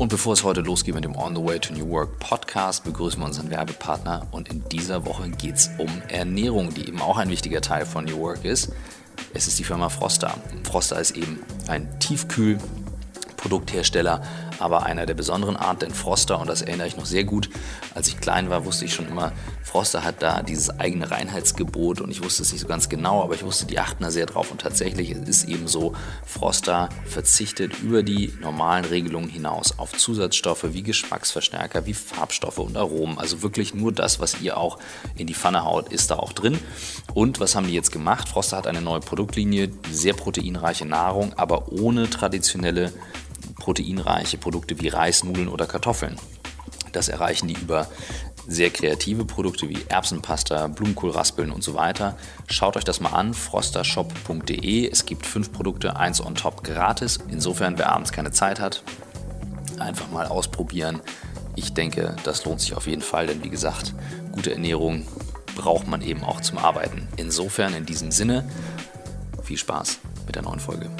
Und bevor es heute losgeht mit dem On the Way to New Work Podcast, begrüßen wir unseren Werbepartner. Und in dieser Woche geht es um Ernährung, die eben auch ein wichtiger Teil von New Work ist. Es ist die Firma Froster. Froster ist eben ein Tiefkühl-Produkthersteller aber einer der besonderen Art, denn Froster, und das erinnere ich noch sehr gut, als ich klein war, wusste ich schon immer, Froster hat da dieses eigene Reinheitsgebot und ich wusste es nicht so ganz genau, aber ich wusste, die achten da sehr drauf und tatsächlich es ist eben so, Froster verzichtet über die normalen Regelungen hinaus auf Zusatzstoffe wie Geschmacksverstärker, wie Farbstoffe und Aromen, also wirklich nur das, was ihr auch in die Pfanne haut, ist da auch drin. Und was haben die jetzt gemacht? Froster hat eine neue Produktlinie, sehr proteinreiche Nahrung, aber ohne traditionelle proteinreiche Produkte wie Reis, Nudeln oder Kartoffeln. Das erreichen die über sehr kreative Produkte wie Erbsenpasta, Blumenkohlraspeln und so weiter. Schaut euch das mal an, frostershop.de. Es gibt fünf Produkte, eins on top gratis. Insofern, wer abends keine Zeit hat, einfach mal ausprobieren. Ich denke, das lohnt sich auf jeden Fall, denn wie gesagt, gute Ernährung braucht man eben auch zum Arbeiten. Insofern, in diesem Sinne, viel Spaß mit der neuen Folge.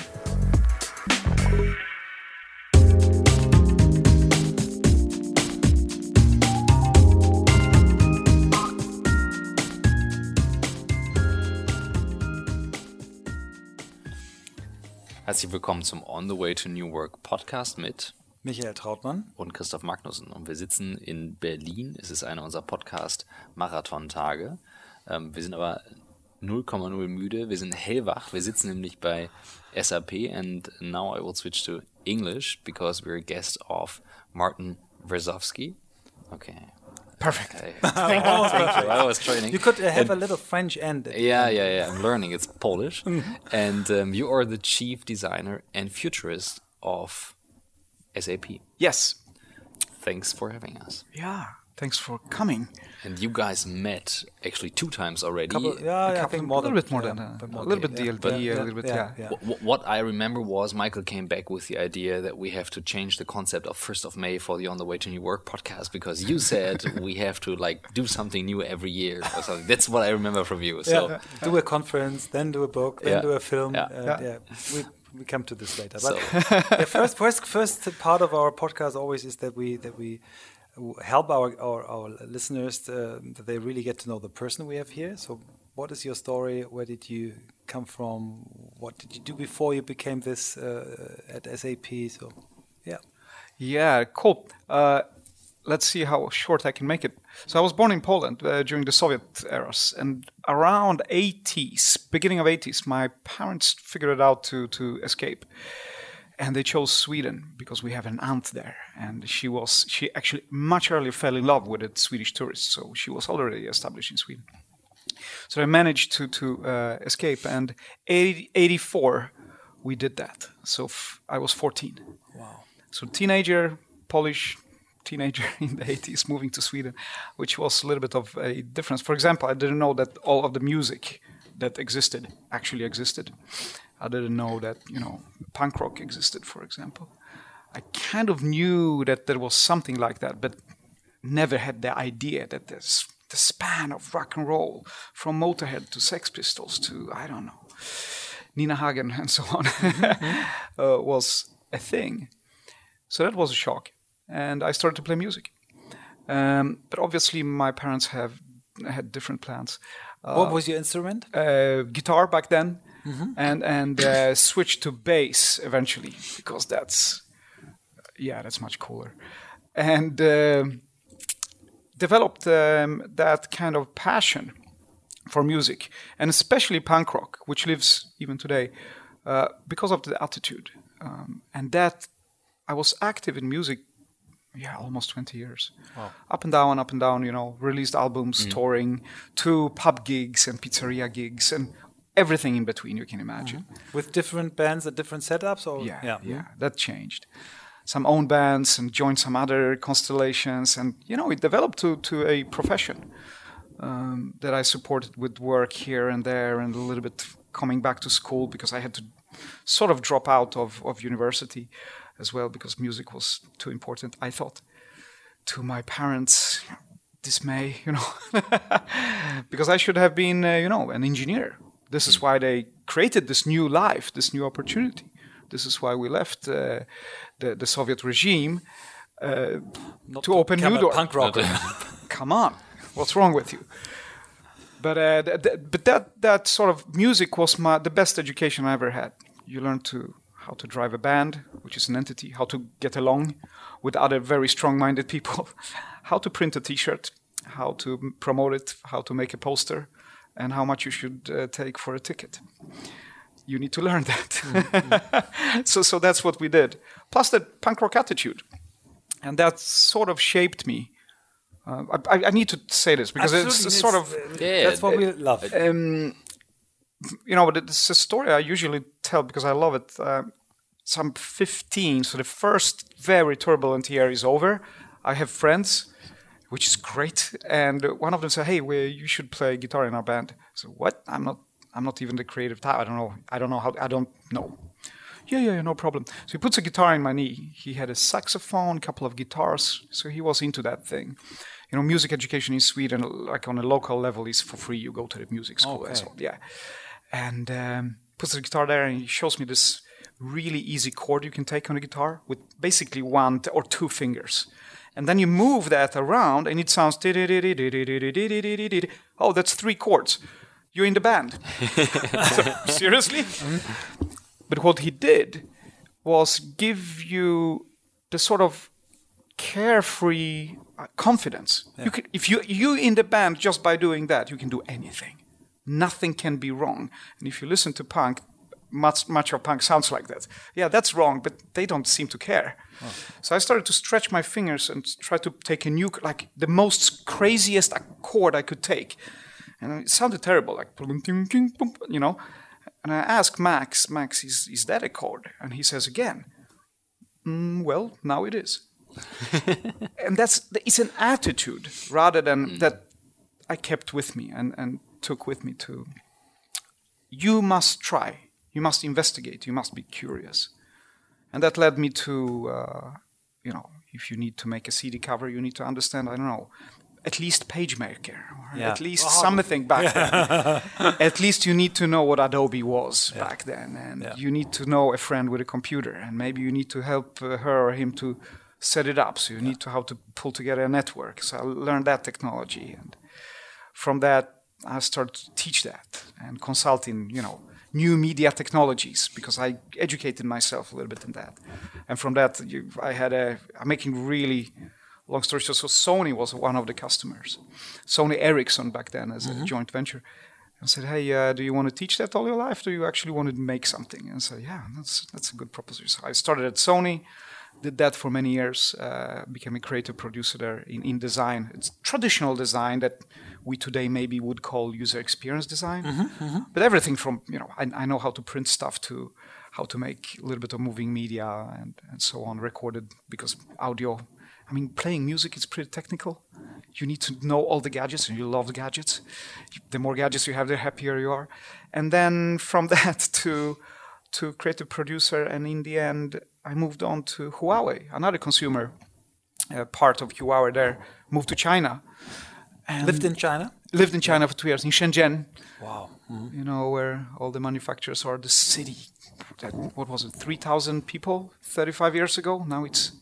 Herzlich willkommen zum On the Way to New Work Podcast mit Michael Trautmann und Christoph Magnussen. Und wir sitzen in Berlin. Es ist einer unserer Podcast-Marathon-Tage. Ähm, wir sind aber 0,0 müde. Wir sind hellwach. Wir sitzen nämlich bei SAP and now I will switch to English because we're a guest of Martin Wrzowski. Okay, Perfect. Thank, you. Thank you. I was training. You could uh, have and, a little French end. Yeah, yeah, yeah. I'm learning. It's Polish. and um, you are the chief designer and futurist of SAP. Yes. Thanks for having us. Yeah. Thanks for coming. And you guys met actually two times already. Couple, yeah, yeah, I think more a little bit more than that. a little bit DLD, yeah, a little bit, yeah. yeah. What, what I remember was Michael came back with the idea that we have to change the concept of first of May for the On the Way to New Work podcast because you said we have to like do something new every year or something. That's what I remember from you. So do a conference, then do a book, then do a film. Yeah, we we come to this later. But so. first, first, first part of our podcast always is that we that we help our, our, our listeners uh, that they really get to know the person we have here. So, what is your story? Where did you come from? What did you do before you became this uh, at SAP? So, yeah. Yeah, cool. Uh, let's see how short I can make it. So, I was born in Poland uh, during the Soviet eras, and around 80s, beginning of 80s, my parents figured it out to to escape and they chose Sweden because we have an aunt there, and she was she actually much earlier fell in love with a Swedish tourist, so she was already established in Sweden. So I managed to to uh, escape, and 80, 84 we did that. So I was 14. Wow. So teenager, Polish teenager in the 80s, moving to Sweden, which was a little bit of a difference. For example, I didn't know that all of the music that existed actually existed. I didn't know that you know punk rock existed, for example. I kind of knew that there was something like that, but never had the idea that there's the span of rock and roll from Motorhead to Sex Pistols to I don't know Nina Hagen and so on mm-hmm. uh, was a thing. So that was a shock, and I started to play music. Um, but obviously, my parents have had different plans. Uh, what was your instrument? Uh, guitar back then mm-hmm. and and uh, switch to bass eventually because that's yeah that's much cooler and uh, developed um, that kind of passion for music and especially punk rock which lives even today uh, because of the attitude um, and that I was active in music yeah, almost 20 years. Wow. Up and down, up and down, you know, released albums, mm. touring, to pub gigs and pizzeria gigs, and everything in between you can imagine. Mm-hmm. With different bands and different setups, or yeah, yeah, yeah, that changed. Some own bands and joined some other constellations, and you know, it developed to to a profession um, that I supported with work here and there, and a little bit coming back to school because I had to sort of drop out of of university as well because music was too important. I thought to my parents dismay, you know, because I should have been, uh, you know, an engineer this is why they created this new life, this new opportunity. This is why we left uh, the, the Soviet regime uh, to open new doors. Punk rocker. Come on, what's wrong with you? But uh, th- th- but that that sort of music was my the best education I ever had. You learn to how to drive a band, which is an entity, how to get along with other very strong-minded people, how to print a T-shirt, how to promote it, how to make a poster, and how much you should uh, take for a ticket. You need to learn that. Mm-hmm. so so that's what we did. Plus the punk rock attitude, and that sort of shaped me uh, I, I, need to say this because Absolutely, it's, sort of yeah, that's what we love. Um, you know, it's a story I usually tell because I love it. Uh, so I'm 15, so the first very turbulent year is over. I have friends, which is great, and one of them said, "Hey, we, you should play guitar in our band." So what? I'm not. I'm not even the creative type. I don't know. I don't know how. I don't know. Yeah, yeah, yeah, no problem. So he puts a guitar in my knee. He had a saxophone, a couple of guitars. So he was into that thing you know, music education in Sweden, like on a local level, is for free. You go to the music school okay. and so Yeah, and um, puts the guitar there, and he shows me this really easy chord you can take on a guitar with basically one or two fingers. And then you move that around, and it sounds. Oh, that's three chords. You're in the band. seriously? But what he did was give you the sort of carefree confidence. Yeah. You can, if you you in the band just by doing that, you can do anything. Nothing can be wrong. And if you listen to punk, much much of punk sounds like that. Yeah, that's wrong, but they don't seem to care. Oh. So I started to stretch my fingers and try to take a new, like the most craziest chord I could take, and it sounded terrible, like you know. And I asked Max, Max, is is that a chord? And he says again, mm, well, now it is. and that's it's an attitude rather than mm. that I kept with me and, and took with me to. You must try. You must investigate. You must be curious, and that led me to, uh, you know, if you need to make a CD cover, you need to understand. I don't know, at least PageMaker, or yeah. at least oh. something back then. at least you need to know what Adobe was yeah. back then, and yeah. you need to know a friend with a computer, and maybe you need to help uh, her or him to set it up. So you need to how to pull together a network. So I learned that technology, and from that I started to teach that and consulting, you know new media technologies because I educated myself a little bit in that. And from that, you, I had a I'm making really long story short. So Sony was one of the customers, Sony Ericsson back then as mm-hmm. a joint venture. I said, "Hey, uh, do you want to teach that all your life? Do you actually want to make something?" And I said, "Yeah, that's that's a good proposition." So I started at Sony did that for many years, uh, became a creative producer there in, in design. It's traditional design that we today maybe would call user experience design. Mm-hmm, mm-hmm. But everything from, you know, I, I, know how to print stuff to how to make a little bit of moving media and, and so on, recorded because audio. I mean, playing music is pretty technical. You need to know all the gadgets, and you love the gadgets. The more gadgets you have, the happier you are. And then from that to to creative producer, and in the end, I moved on to Huawei, another consumer uh, part of Huawei there, moved to China. And lived in China? Lived in China for two years, in Shenzhen. Wow. Mm-hmm. You know, where all the manufacturers are, the city. That, what was it, 3,000 people 35 years ago? Now it's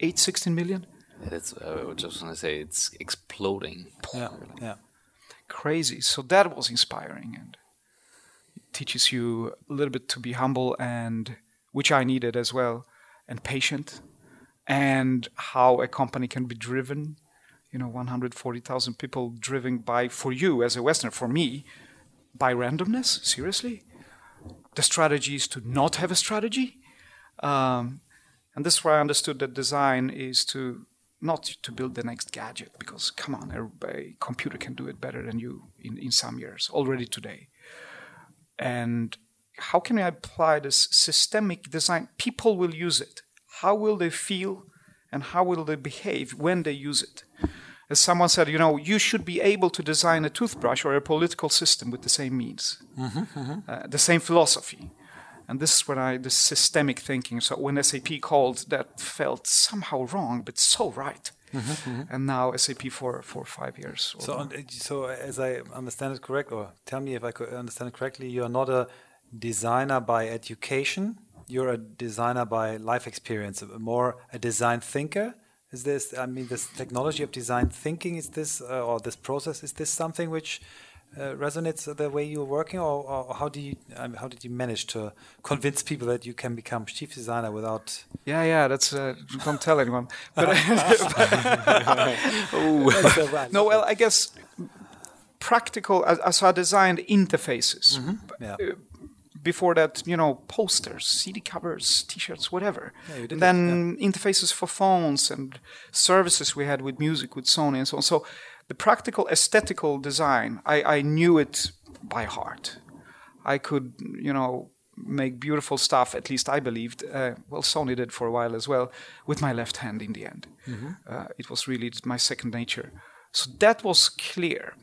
8, 16 million. It's, uh, I just want to say it's exploding. Yeah, yeah. Crazy. So that was inspiring and it teaches you a little bit to be humble and which I needed as well, and patient, and how a company can be driven. You know, 140,000 people driven by, for you as a Westerner, for me, by randomness. Seriously, the strategy is to not have a strategy, um, and this is where I understood that design is to not to build the next gadget because come on, a, computer can do it better than you in, in some years already today, and how can I apply this systemic design? People will use it. How will they feel and how will they behave when they use it? As someone said, you know, you should be able to design a toothbrush or a political system with the same means, mm-hmm, mm-hmm. Uh, the same philosophy. And this is when I, this systemic thinking. So when SAP called, that felt somehow wrong, but so right. Mm-hmm, and now SAP for for five years. So, so as I understand it correct, or tell me if I could understand it correctly, you are not a designer by education. you're a designer by life experience, more a design thinker. Is this? I mean, this technology of design thinking is this, uh, or this process is this something which uh, resonates the way you're working, or, or how do you um, how did you manage to convince people that you can become chief designer without? Yeah, yeah, that's uh, don't tell anyone. But no, well, I guess practical. As I saw designed interfaces. Mm -hmm. Yeah. Uh, before that, you know, posters, CD covers, T-shirts, whatever. Yeah, and then it, yeah. interfaces for phones and services we had with music, with Sony, and so on. So the practical aesthetical design, I, I knew it by heart. I could, you know, make beautiful stuff. At least I believed. Uh, well, Sony did for a while as well, with my left hand. In the end, mm-hmm. uh, it was really my second nature. So that was clear.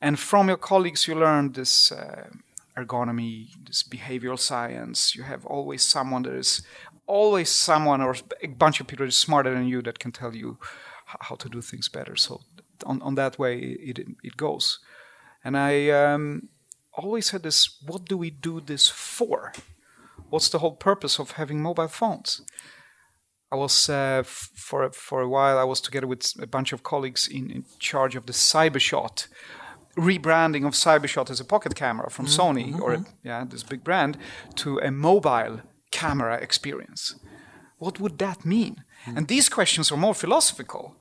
And from your colleagues, you learned this uh, ergonomy, this behavioral science. You have always someone that is always someone or a bunch of people that is smarter than you that can tell you how to do things better. So on, on that way it, it goes. And I um, always had this what do we do this for? What's the whole purpose of having mobile phones? I was uh, for for a while. I was together with a bunch of colleagues in, in charge of the CyberShot rebranding of CyberShot as a pocket camera from mm-hmm. Sony mm-hmm. or yeah this big brand to a mobile camera experience. What would that mean? Mm-hmm. And these questions are more philosophical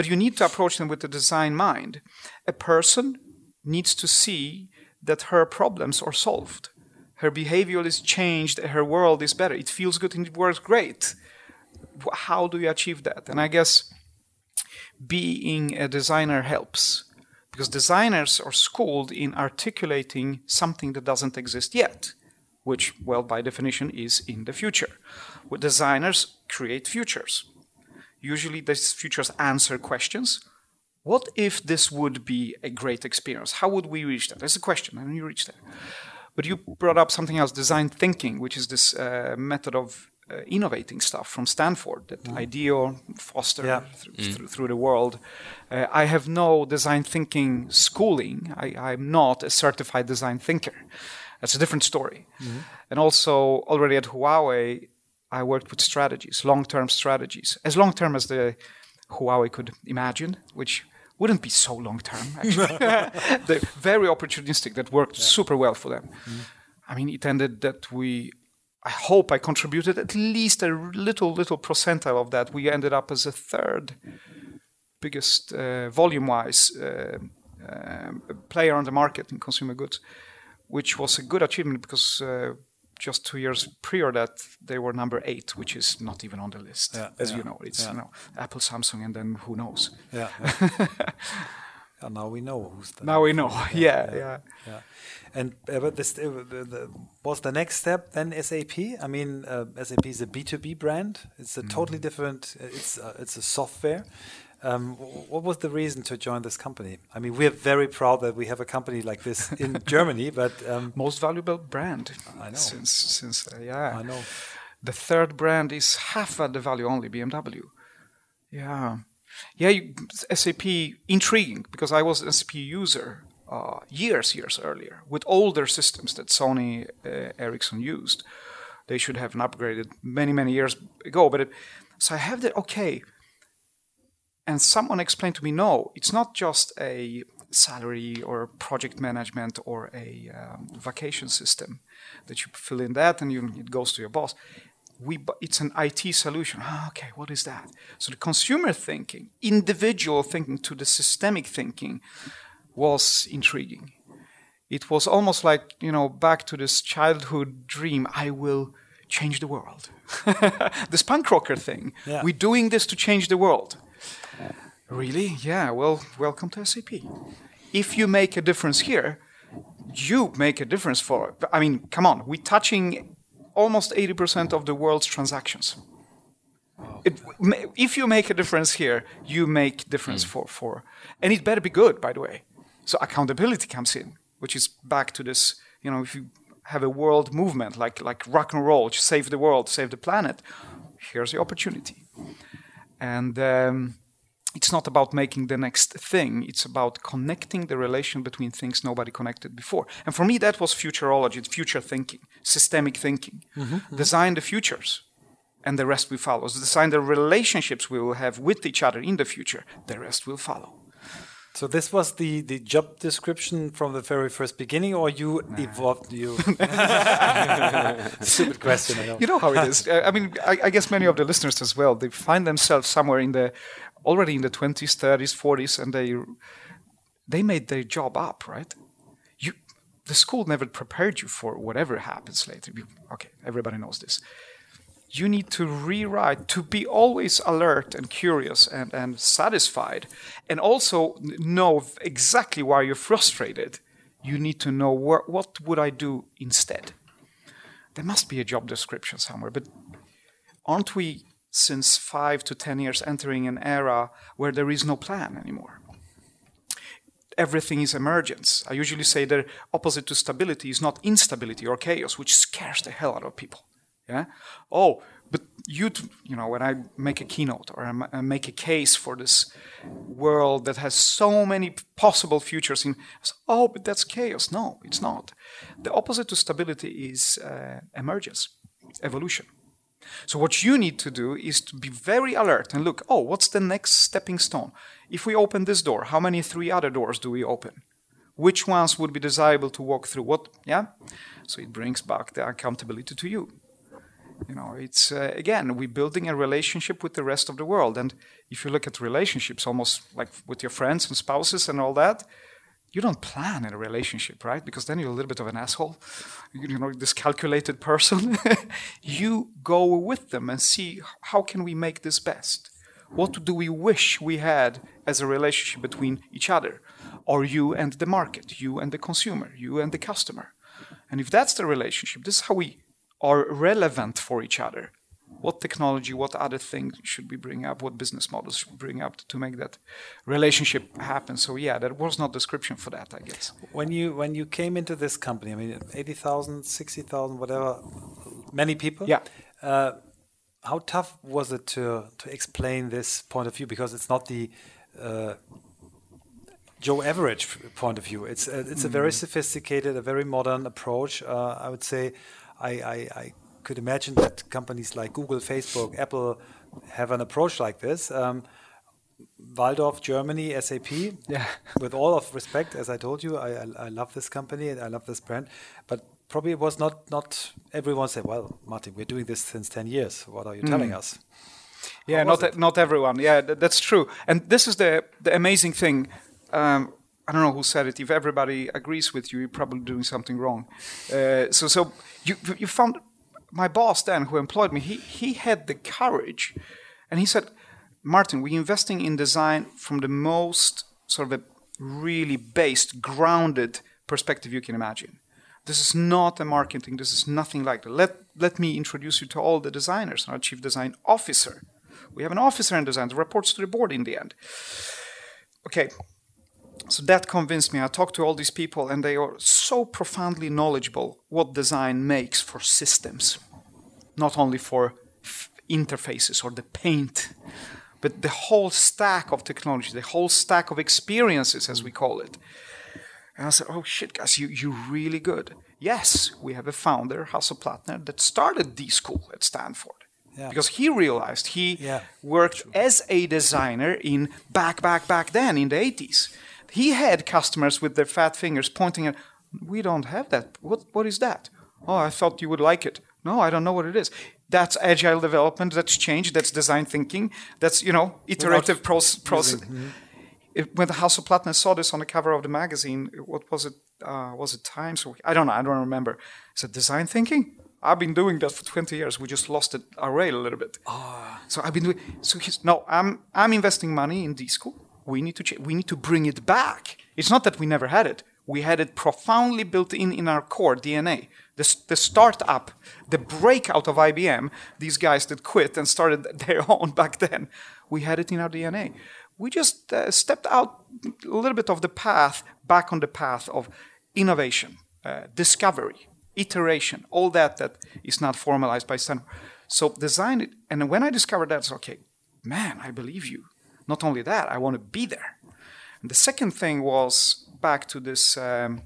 but you need to approach them with the design mind. A person needs to see that her problems are solved. Her behavior is changed, her world is better. It feels good and it works great. How do you achieve that? And I guess being a designer helps because designers are schooled in articulating something that doesn't exist yet, which, well, by definition, is in the future. Designers create futures. Usually these futures answer questions. What if this would be a great experience? How would we reach that? That's a question, and you reach there. But you brought up something else, design thinking, which is this uh, method of uh, innovating stuff from Stanford that mm. IDEO foster yeah. th- mm. th- through the world. Uh, I have no design thinking schooling. I, am not a certified design thinker. That's a different story. Mm-hmm. And also, already at Huawei, I worked with strategies, long-term strategies, as long-term as the Huawei could imagine, which wouldn't be so long-term. Actually, they're very opportunistic. That worked yeah. super well for them. Mm. I mean, it ended that we. I hope I contributed at least a little, little percentile of that. We ended up as a third biggest uh, volume-wise uh, uh, player on the market in consumer goods, which was a good achievement because uh, just two years prior that they were number eight, which is not even on the list, yeah, as yeah, you know. It's yeah. you know Apple, Samsung, and then who knows? Yeah. now we know who's the. Now we know. Yeah, yeah, yeah. And uh, but this uh, the, the, was the next step then SAP. I mean, uh, SAP is a B two B brand. It's a mm. totally different. Uh, it's uh, it's a software. Um, what was the reason to join this company? I mean, we're very proud that we have a company like this in Germany, but um, most valuable brand. I know. Since since uh, yeah, I know. The third brand is half at the value only BMW. Yeah, yeah. You, SAP intriguing because I was an SAP user uh, years years earlier with older systems that Sony uh, Ericsson used. They should have upgraded many many years ago, but it, so I have the okay and someone explained to me, no, it's not just a salary or project management or a um, vacation system that you fill in that and you, it goes to your boss. We, it's an IT solution. Ah, okay, what is that? So the consumer thinking, individual thinking to the systemic thinking was intriguing. It was almost like, you know, back to this childhood dream I will change the world. this punk rocker thing. Yeah. We're doing this to change the world. Really? Yeah, well, welcome to SAP. If you make a difference here, you make a difference for, I mean, come on, we're touching almost 80% of the world's transactions. It, if you make a difference here, you make difference mm. for, for, and it better be good, by the way. So accountability comes in, which is back to this, you know, if you have a world movement like, like rock and roll, to save the world, save the planet, here's the opportunity. And um, it's not about making the next thing it's about connecting the relation between things nobody connected before and for me that was futurology future thinking systemic thinking mm-hmm, mm-hmm. design the futures and the rest will follow design the relationships we will have with each other in the future the rest will follow so this was the, the job description from the very first beginning, or you nah. evolved you? Stupid question. Know. You know how it is. I mean, I, I, guess many of the listeners as well. They find themselves somewhere in the already in the twenties, thirties, forties, and they they made their job up, right? You, the school never prepared you for whatever happens later. Okay, everybody knows this you need to rewrite to be always alert and curious and, and satisfied and also know exactly why you're frustrated you need to know wh- what would i do instead there must be a job description somewhere but aren't we since five to ten years entering an era where there is no plan anymore everything is emergence i usually say the opposite to stability is not instability or chaos which scares the hell out of people yeah. Oh, but you, you know, when I make a keynote or I make a case for this world that has so many possible futures, in oh, but that's chaos. No, it's not. The opposite to stability is uh, emergence, evolution. So what you need to do is to be very alert and look. Oh, what's the next stepping stone? If we open this door, how many three other doors do we open? Which ones would be desirable to walk through? What? Yeah. So it brings back the accountability to you you know it's uh, again we're building a relationship with the rest of the world and if you look at relationships almost like with your friends and spouses and all that you don't plan in a relationship right? Because then you're a little bit of an asshole you know this calculated person. You go with them and see how can we make this best. What do we wish we had as a relationship between each other? Or you and the market you and the consumer you and the customer. And if that's the relationship this is how we are relevant for each other. What technology, what other things should we bring up? What business models should we bring up to make that relationship happen? So yeah, there was no description for that, I guess. When you when you came into this company, I mean, 80,000, 60,000, whatever, many people. Yeah. Uh, how tough was it to to explain this point of view? Because it's not the uh, Joe average point of view. It's uh, it's mm. a very mm. sophisticated, a very modern approach. Uh, I would say I, I, I, could imagine that companies like Google, Facebook, Apple have an approach like this. Um, Walldorf, Germany, SAP. Yeah. with all of respect, as I told you, I, I, I love this company, and I love this brand, but probably it was not not everyone said, "Well, Martin, we're doing this since ten years. What are you mm. telling us?" Yeah, not not everyone. Yeah, th that's true. And this is the the amazing thing. Um, I don't know who said it. If everybody agrees with you, you're probably doing something wrong. Uh, so, so you you found my boss then, who employed me. He he had the courage, and he said, "Martin, we're investing in design from the most sort of a really based, grounded perspective you can imagine. This is not a marketing. This is nothing like that. Let let me introduce you to all the designers. Our chief design officer. We have an officer in design that reports to the board in the end." Okay, so that convinced me. I talked to all these people, and they are so profoundly knowledgeable what design makes for systems, not only for interfaces or the paint, but the whole stack of technology, the whole stack of experiences, as we call it. And I said, "Oh shit, guys, you you're really good." Yes, we have a founder, Hasso Plattner, that started D School at Stanford. Yeah. Because he realized he yeah. worked True. as a designer in back, back, back then in the 80s he had customers with their fat fingers pointing at, we don't have that. What, what is that? Oh, I thought you would like it. No, I don't know what it is. That's agile development. That's change. That's design thinking. That's you know iterative process. process. Mm-hmm. when the Hasso Plattner saw this on the cover of the magazine, what was it? Uh, was it Times? I don't know. I don't remember. Is it design thinking? I've been doing that for 20 years. We just lost it, our rail a little bit. Oh. So I've been doing. So he's no. I'm I'm investing money in D school we need to ch- we need to bring it back. It's not that we never had it. We had it profoundly built in in our core DNA. The, the startup, the breakout of IBM, these guys that quit and started their own back then, we had it in our DNA. We just uh, stepped out a little bit of the path, back on the path of innovation, uh, discovery, iteration, all that that is not formalized by Stanford. So design it. And when I discovered that, it's okay, man, I believe you Not only that, I want to be there. And the second thing was back to this. Um,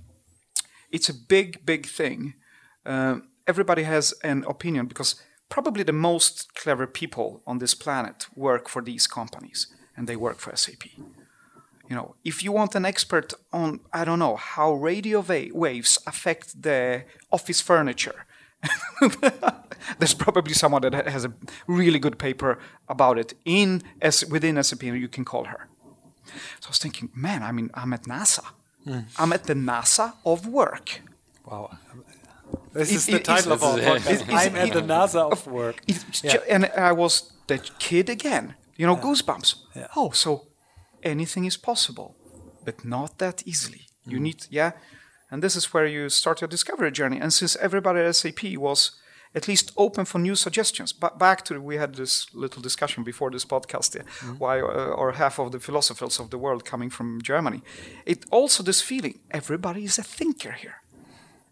it's a big, big thing. Uh, everybody has an opinion because probably the most clever people on this planet work for these companies, and they work for SAP. You know, if you want an expert on, I don't know, how radio waves affect the office furniture, there's probably someone that has a really good paper about it in S- within SAP, and you can call her. So I was thinking, man, I mean, I'm at NASA. Mm. I'm at the NASA of work. Wow. This is the title of our podcast. I'm at the NASA of work. Yeah. And I was that kid again. You know, yeah. goosebumps. Yeah. Oh, so anything is possible, but not that easily. Mm. You need, yeah. And this is where you start your discovery journey. And since everybody at SAP was at least open for new suggestions. But back to we had this little discussion before this podcast, mm-hmm. why uh, or half of the philosophers of the world coming from Germany. It also this feeling everybody is a thinker here.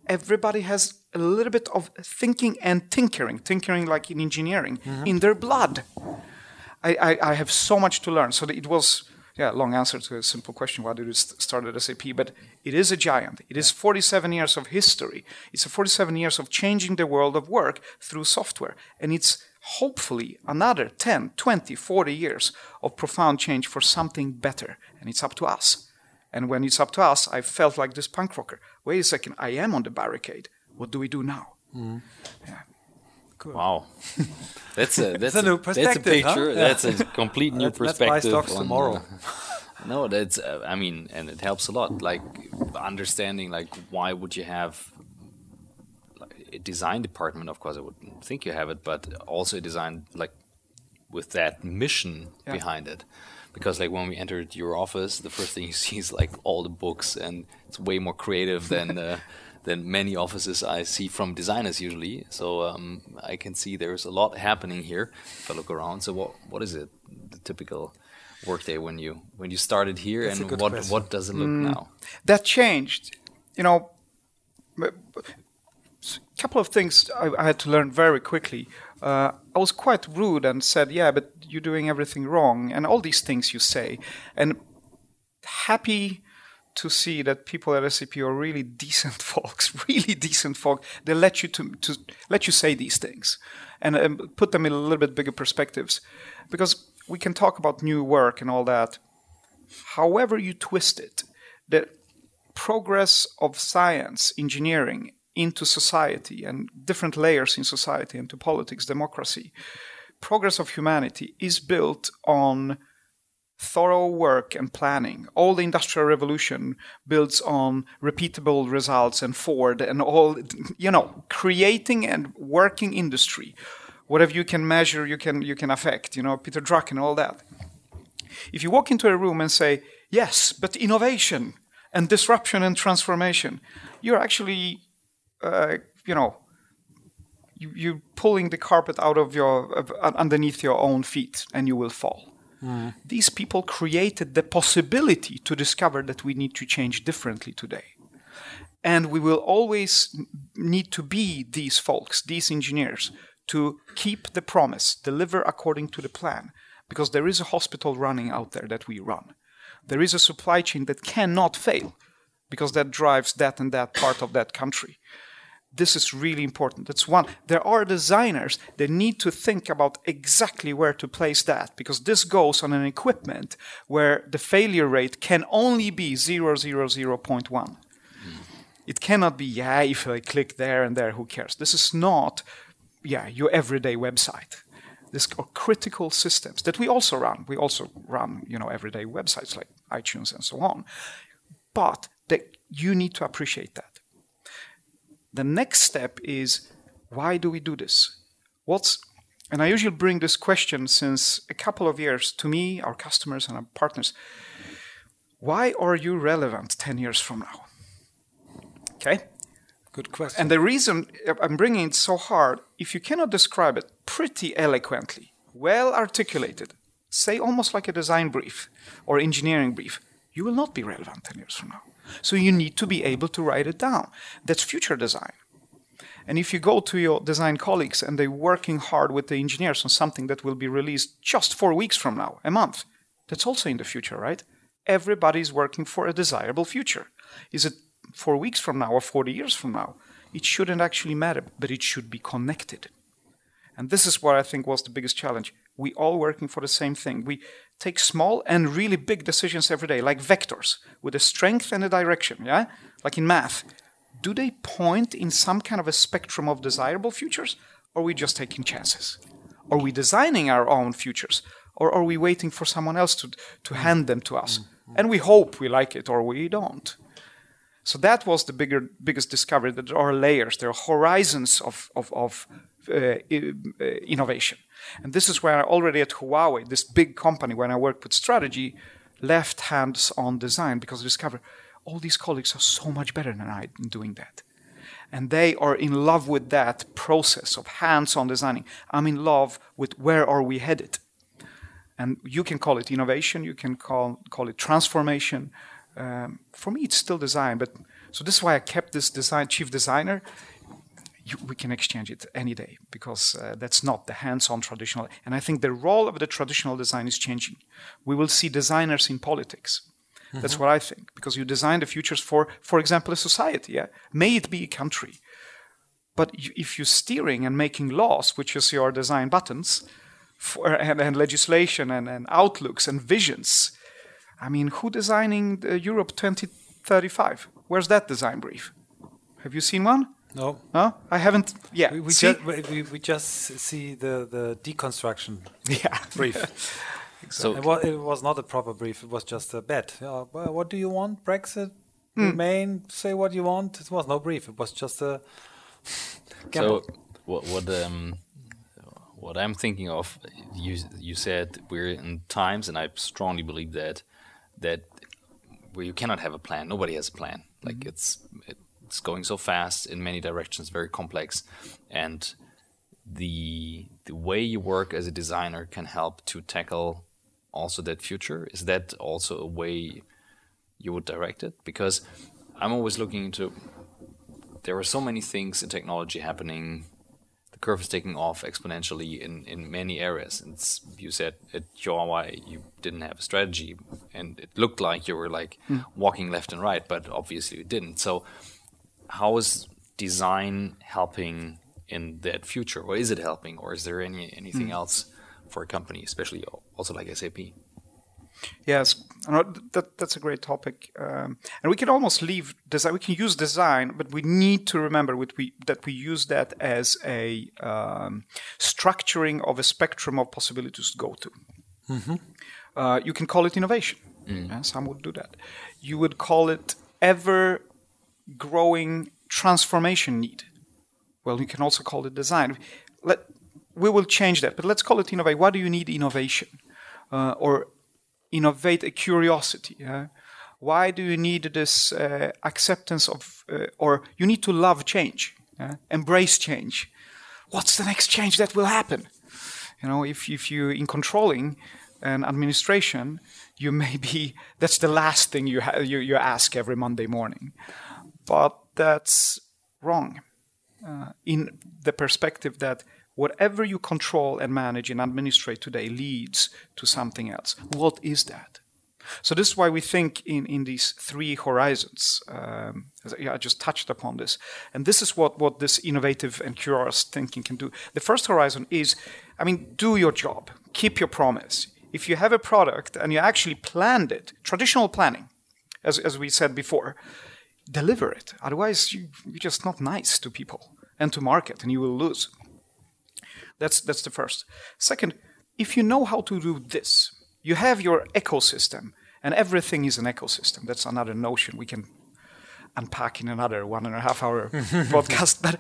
Everybody has a little bit of thinking and tinkering, tinkering like in engineering, mm-hmm. in their blood. I, I, I, have so much to learn. So it was yeah, long answer to a simple question. Why did it start at SAP? But it is a giant. It is 47 years of history. It's a 47 years of changing the world of work through software. And it's hopefully another 10, 20, 40 years of profound change for something better. And it's up to us. And when it's up to us, I felt like this punk rocker. Wait a second, I am on the barricade. What do we do now? Mm. Yeah. Cool. Wow, that's a that's, a, new perspective. That's a picture. Huh? That's a complete new perspective. Let's buy stocks tomorrow. no, that's uh, I mean, and it helps a lot. Like understanding, like why would you have a design department? Of course, I would think you have it, but also a design like with that mission yeah. behind it. Because like when we entered your office, the first thing you see is like all the books, and it's way more creative than. Uh, than many offices I see from designers usually. So um, I can see there's a lot happening here if I look around. So what what is it the typical workday when you when you started here That's and what question. what does it look mm, now? That changed. You know, a couple of things I, I had to learn very quickly. Uh, I was quite rude and said, "Yeah, but you're doing everything wrong," and all these things you say, and happy to see that people at SAP are really decent folks, really decent folk. They let you to, to let you say these things and um, put them in a little bit bigger perspectives, because we can talk about new work and all that. However you twist it, the progress of science, engineering into society and different layers in society into politics, democracy, progress of humanity is built on thorough work and planning. All the industrial revolution builds on repeatable results and Ford and all, you know, creating and working industry. Whatever you can measure, you can you can affect. You know, Peter Drucker and all that. If you walk into a room and say, "Yes, but innovation and disruption and transformation," you're actually, uh, you know, you, you're pulling the carpet out of your uh, underneath your own feet, and you will fall. Mm. These people created the possibility to discover that we need to change differently today. And we will always need to be these folks, these engineers, to keep the promise, deliver according to the plan, because there is a hospital running out there that we run. There is a supply chain that cannot fail, because that drives that and that part of that country this is really important. That's one. There are designers that need to think about exactly where to place that because this goes on an equipment where the failure rate can only be 0.001. Mm. It cannot be, yeah, if I click there and there, who cares? This is not, yeah, your everyday website. These are critical systems that we also run. We also run, you know, everyday websites like iTunes and so on. But that you need to appreciate that the next step is why do we do this? What's and I usually bring this question since a couple of years to me, our customers, and our partners. Why are you relevant 10 years from now? Okay? Good question. And the reason uh, I'm bringing it so hard, if you cannot describe it pretty eloquently, well articulated, say almost like a design brief or engineering brief, you will not be relevant 10 years from now. So you need to be able to write it down. That's future design. And if you go to your design colleagues and they're working hard with the engineers on something that will be released just four weeks from now, a month, That's also in the future, right? Everybody's working for a desirable future. Is it four weeks from now or 40 years from now? It shouldn't actually matter, but it should be connected. And this is what I think was the biggest challenge. We all working for the same thing. We take small and really big decisions every day, like vectors, with a strength and a direction, yeah? Like in math. Do they point in some kind of a spectrum of desirable futures, or are we just taking chances? Are we designing our own futures, or are we waiting for someone else to, to hand them to us? Mm-hmm. And we hope we like it or we don't. So that was the bigger, biggest discovery that there are layers, there are horizons of, of, of uh, uh, innovation. And this is where I already at Huawei, this big company, when I worked with strategy, left hands on design because I discovered all these colleagues are so much better than I in doing that. And they are in love with that process of hands on designing. I'm in love with where are we headed. And you can call it innovation, you can call, call it transformation, um, for me, it's still design. But so this is why I kept this design chief designer. You, we can exchange it any day because uh, that's not the hands-on traditional. And I think the role of the traditional design is changing. We will see designers in politics. Mm-hmm. That's what I think because you design the futures for, for example, a society. Yeah? May it be a country, but you, if you're steering and making laws, which is your design buttons, for, and, and legislation and, and outlooks and visions, I mean, who designing Europe 2035? Where's that design brief? Have you seen one? No. No, I haven't. Yeah, we, we, ju we, we just see the the deconstruction. Yeah. brief. So it was, it was, not a proper brief. It was just a bet. Uh, well, what do you want? Brexit, mm. Remain. Say what you want. It was no brief. It was just a. so what what um what I'm thinking of, you you said we're in times, and I strongly believe that that where you cannot have a plan. Nobody has a plan. Like mm-hmm. it's it's going so fast in many directions, very complex, and the the way you work as a designer can help to tackle also that future. Is that also a way you would direct it? Because I'm always looking into there are so many things in technology happening The curve is taking off exponentially in, in many areas. And you said at Huawei you didn't have a strategy, and it looked like you were like mm. walking left and right, but obviously you didn't. So, how is design helping in that future, or is it helping, or is there any anything mm. else for a company, especially also like SAP? Yes, that, that's a great topic, um, and we can almost leave design. We can use design, but we need to remember we, that we use that as a um, structuring of a spectrum of possibilities to go to. Mm-hmm. Uh, you can call it innovation. Mm. Yeah, some would do that. You would call it ever growing transformation need. Well, you can also call it design. Let, we will change that, but let's call it innovate. Why do you need innovation? Uh, or innovate a curiosity. Why do you need this uh, acceptance of, uh, or you need to love change, embrace change? What's the next change that will happen? You know, if, if you in controlling an administration, you may be that's the last thing you, ha- you you ask every Monday morning, but that's wrong. Uh, in the perspective that whatever you control and manage and administrate today leads to something else. What is that? So this is why we think in, in these three horizons. Um, I just touched upon this, and this is what, what this innovative and curious thinking can do. The first horizon is, I mean, do your job, keep your promise. If you have a product and you actually planned it, traditional planning, as, as we said before, deliver it. Otherwise, you, you're just not nice to people and to market, and you will lose. That's that's the first. Second, if you know how to do this, you have your ecosystem, and everything is an ecosystem. That's another notion we can unpack in another one and a half hour podcast. But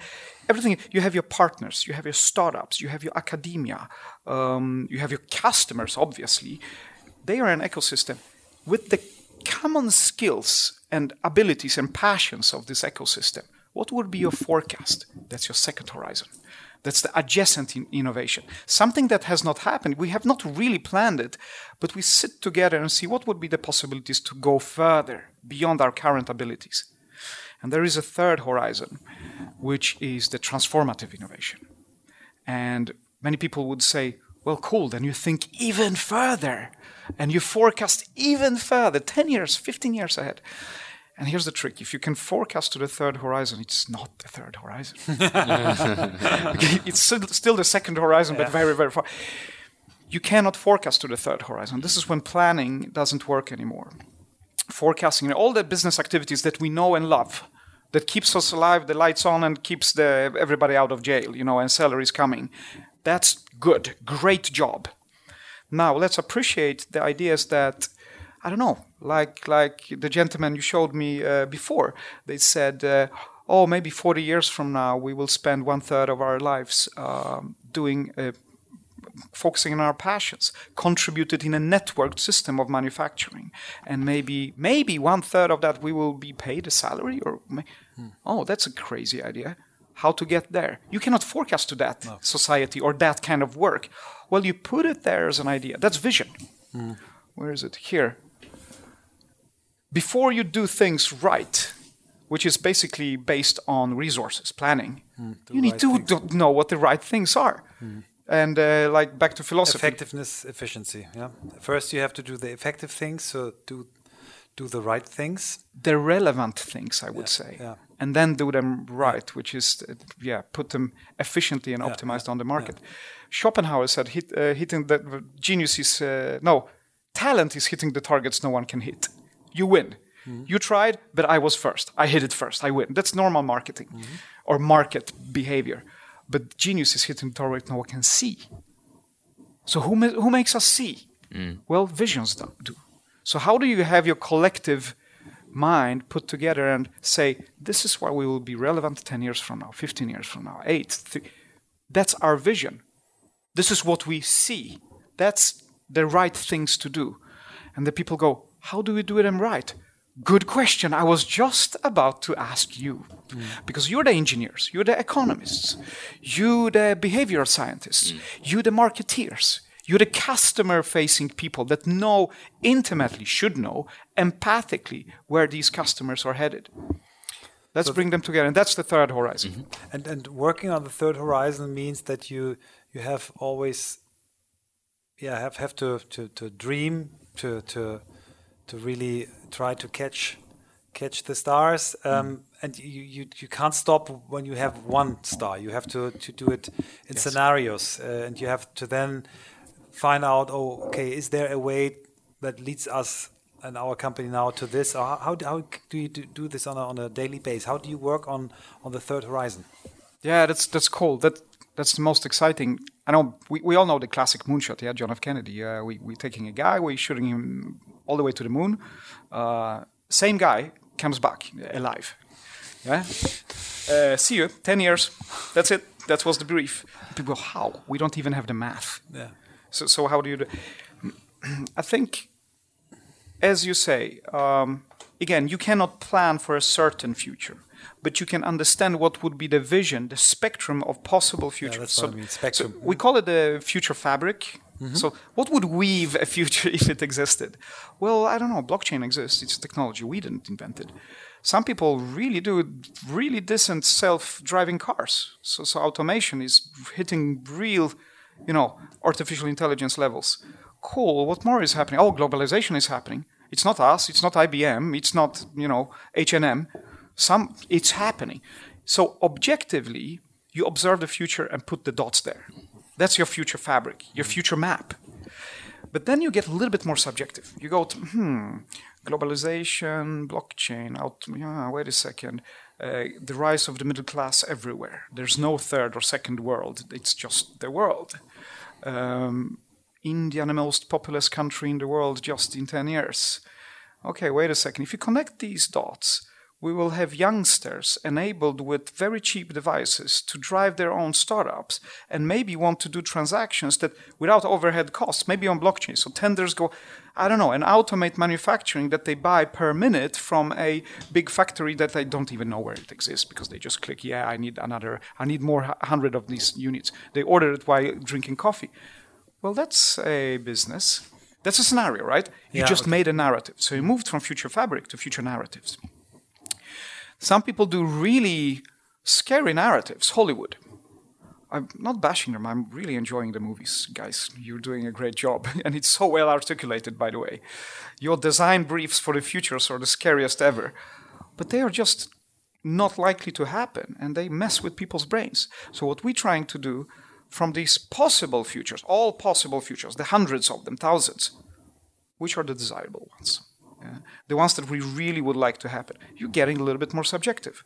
everything you have your partners, you have your startups, you have your academia, um, you have your customers. Obviously, they are an ecosystem with the common skills and abilities and passions of this ecosystem. What would be your forecast? That's your second horizon. That's the adjacent in innovation. Something that has not happened. We have not really planned it, but we sit together and see what would be the possibilities to go further beyond our current abilities. And there is a third horizon, which is the transformative innovation. And many people would say, Well, cool. Then you think even further and you forecast even further 10 years, 15 years ahead. And here's the trick if you can forecast to the third horizon, it's not the third horizon. it's still the second horizon, yeah. but very, very far. You cannot forecast to the third horizon. This is when planning doesn't work anymore. Forecasting all the business activities that we know and love that keeps us alive, the lights on, and keeps the, everybody out of jail, you know, and salaries coming. That's good, great job. Now let's appreciate the ideas that I don't know, like like the gentleman you showed me uh, before. They said, uh, "Oh, maybe 40 years from now, we will spend one third of our lives um, doing." Uh, focusing on our passions, contributed in a networked system of manufacturing, and maybe maybe one third of that we will be paid a salary. Or may- hmm. oh, that's a crazy idea. How to get there? You cannot forecast to that no. society or that kind of work. Well, you put it there as an idea. That's vision. Hmm. Where is it? Here before you do things right, which is basically based on resources planning, mm, you need right to know what the right things are. Mm. And uh, like back to philosophy, effectiveness, efficiency. Yeah. First, you have to do the effective things. So do do the right things, the relevant things, I would yeah, say, yeah. And then do them right, which is uh, yeah, put them efficiently and optimized on the market. Schopenhauer said, hit, uh, hitting the genius is uh, no talent is hitting the targets no one can hit you win. Mm-hmm. You tried, but I was first. I hit it first. I win. That's normal marketing mm-hmm. or market behavior. But genius is hitting the target no one can see. So who, ma- who makes us see? Mm. Well, visions do. So how do you have your collective mind put together and say, this is why we will be relevant 10 years from now, 15 years from now, 8. Th- that's our vision. This is what we see. That's the right things to do. And the people go, how do we do them right? Good question. I was just about to ask you. Mm. Because you're the engineers, you're the economists, you the behavioral scientists, mm. you the marketeers, you're the customer facing people that know intimately, should know empathically where these customers are headed. Let's so bring them together. And that's the third horizon. Mm-hmm. And, and working on the third horizon means that you, you have always yeah, have, have to, to, to dream, to, to to really try to catch catch the stars. Um, mm. And you, you, you can't stop when you have one star. You have to, to do it in yes. scenarios, uh, and you have to then find out. Oh, okay, is there a way that leads us and our company now to this? Or how, how do you do this on a, on a daily basis? How do you work on on the third horizon? Yeah, that's that's cool. That that's the most exciting. I know we, we all know the classic moonshot, yeah, John F. Kennedy. Uh, we we taking a guy, we're shooting him all the way to the moon. Uh, same guy comes back alive. Yeah. Uh, see you. Ten years. That's it. That was the brief. People, how? We don't even have the math. Yeah. So, so how do you do? I think, as you say, um, again, you cannot plan for a certain future, but you can understand what would be the vision, the spectrum of possible futures. Yeah, that's so, what I mean. Spectrum. So we call it the future fabric. Mm-hmm. So, what would weave a future if it existed? Well, I don't know. Blockchain exists. It's a technology we didn't invent it. Some people really do really decent self-driving cars. So, so automation is hitting real, you know, artificial intelligence levels. Cool. What more is happening? Oh, globalization is happening. It's not us. It's not IBM. It's not you know H and M. Some it's happening. So objectively, you observe the future and put the dots there. That's your future fabric, your future map. But then you get a little bit more subjective. You go to, hmm, globalization, blockchain, out, yeah, wait a second. Uh, the rise of the middle class everywhere. There's no third or second world, it's just the world. Um, India, the most populous country in the world, just in 10 years. Okay, wait a second. If you connect these dots, we will have youngsters enabled with very cheap devices to drive their own startups and maybe want to do transactions that without overhead costs, maybe on blockchain. So tenders go, I don't know, an automate manufacturing that they buy per minute from a big factory that they don't even know where it exists because they just click, yeah, I need another, I need more hundred of these units. They order it while drinking coffee. Well, that's a business. That's a scenario, right? You yeah, just okay. made a narrative. So you moved from future fabric to future narratives. Some people do really scary narratives, Hollywood. I'm not bashing them. I'm really enjoying the movies, guys. You're doing a great job, and it's so well articulated, by the way. Your design briefs for the futures are the scariest ever, but they are just not likely to happen, and they mess with people's brains. So what we're trying to do from these possible futures, all possible futures, the hundreds of them, thousands, which are the desirable ones? Yeah? The ones that we really would like to happen. You're getting a little bit more subjective.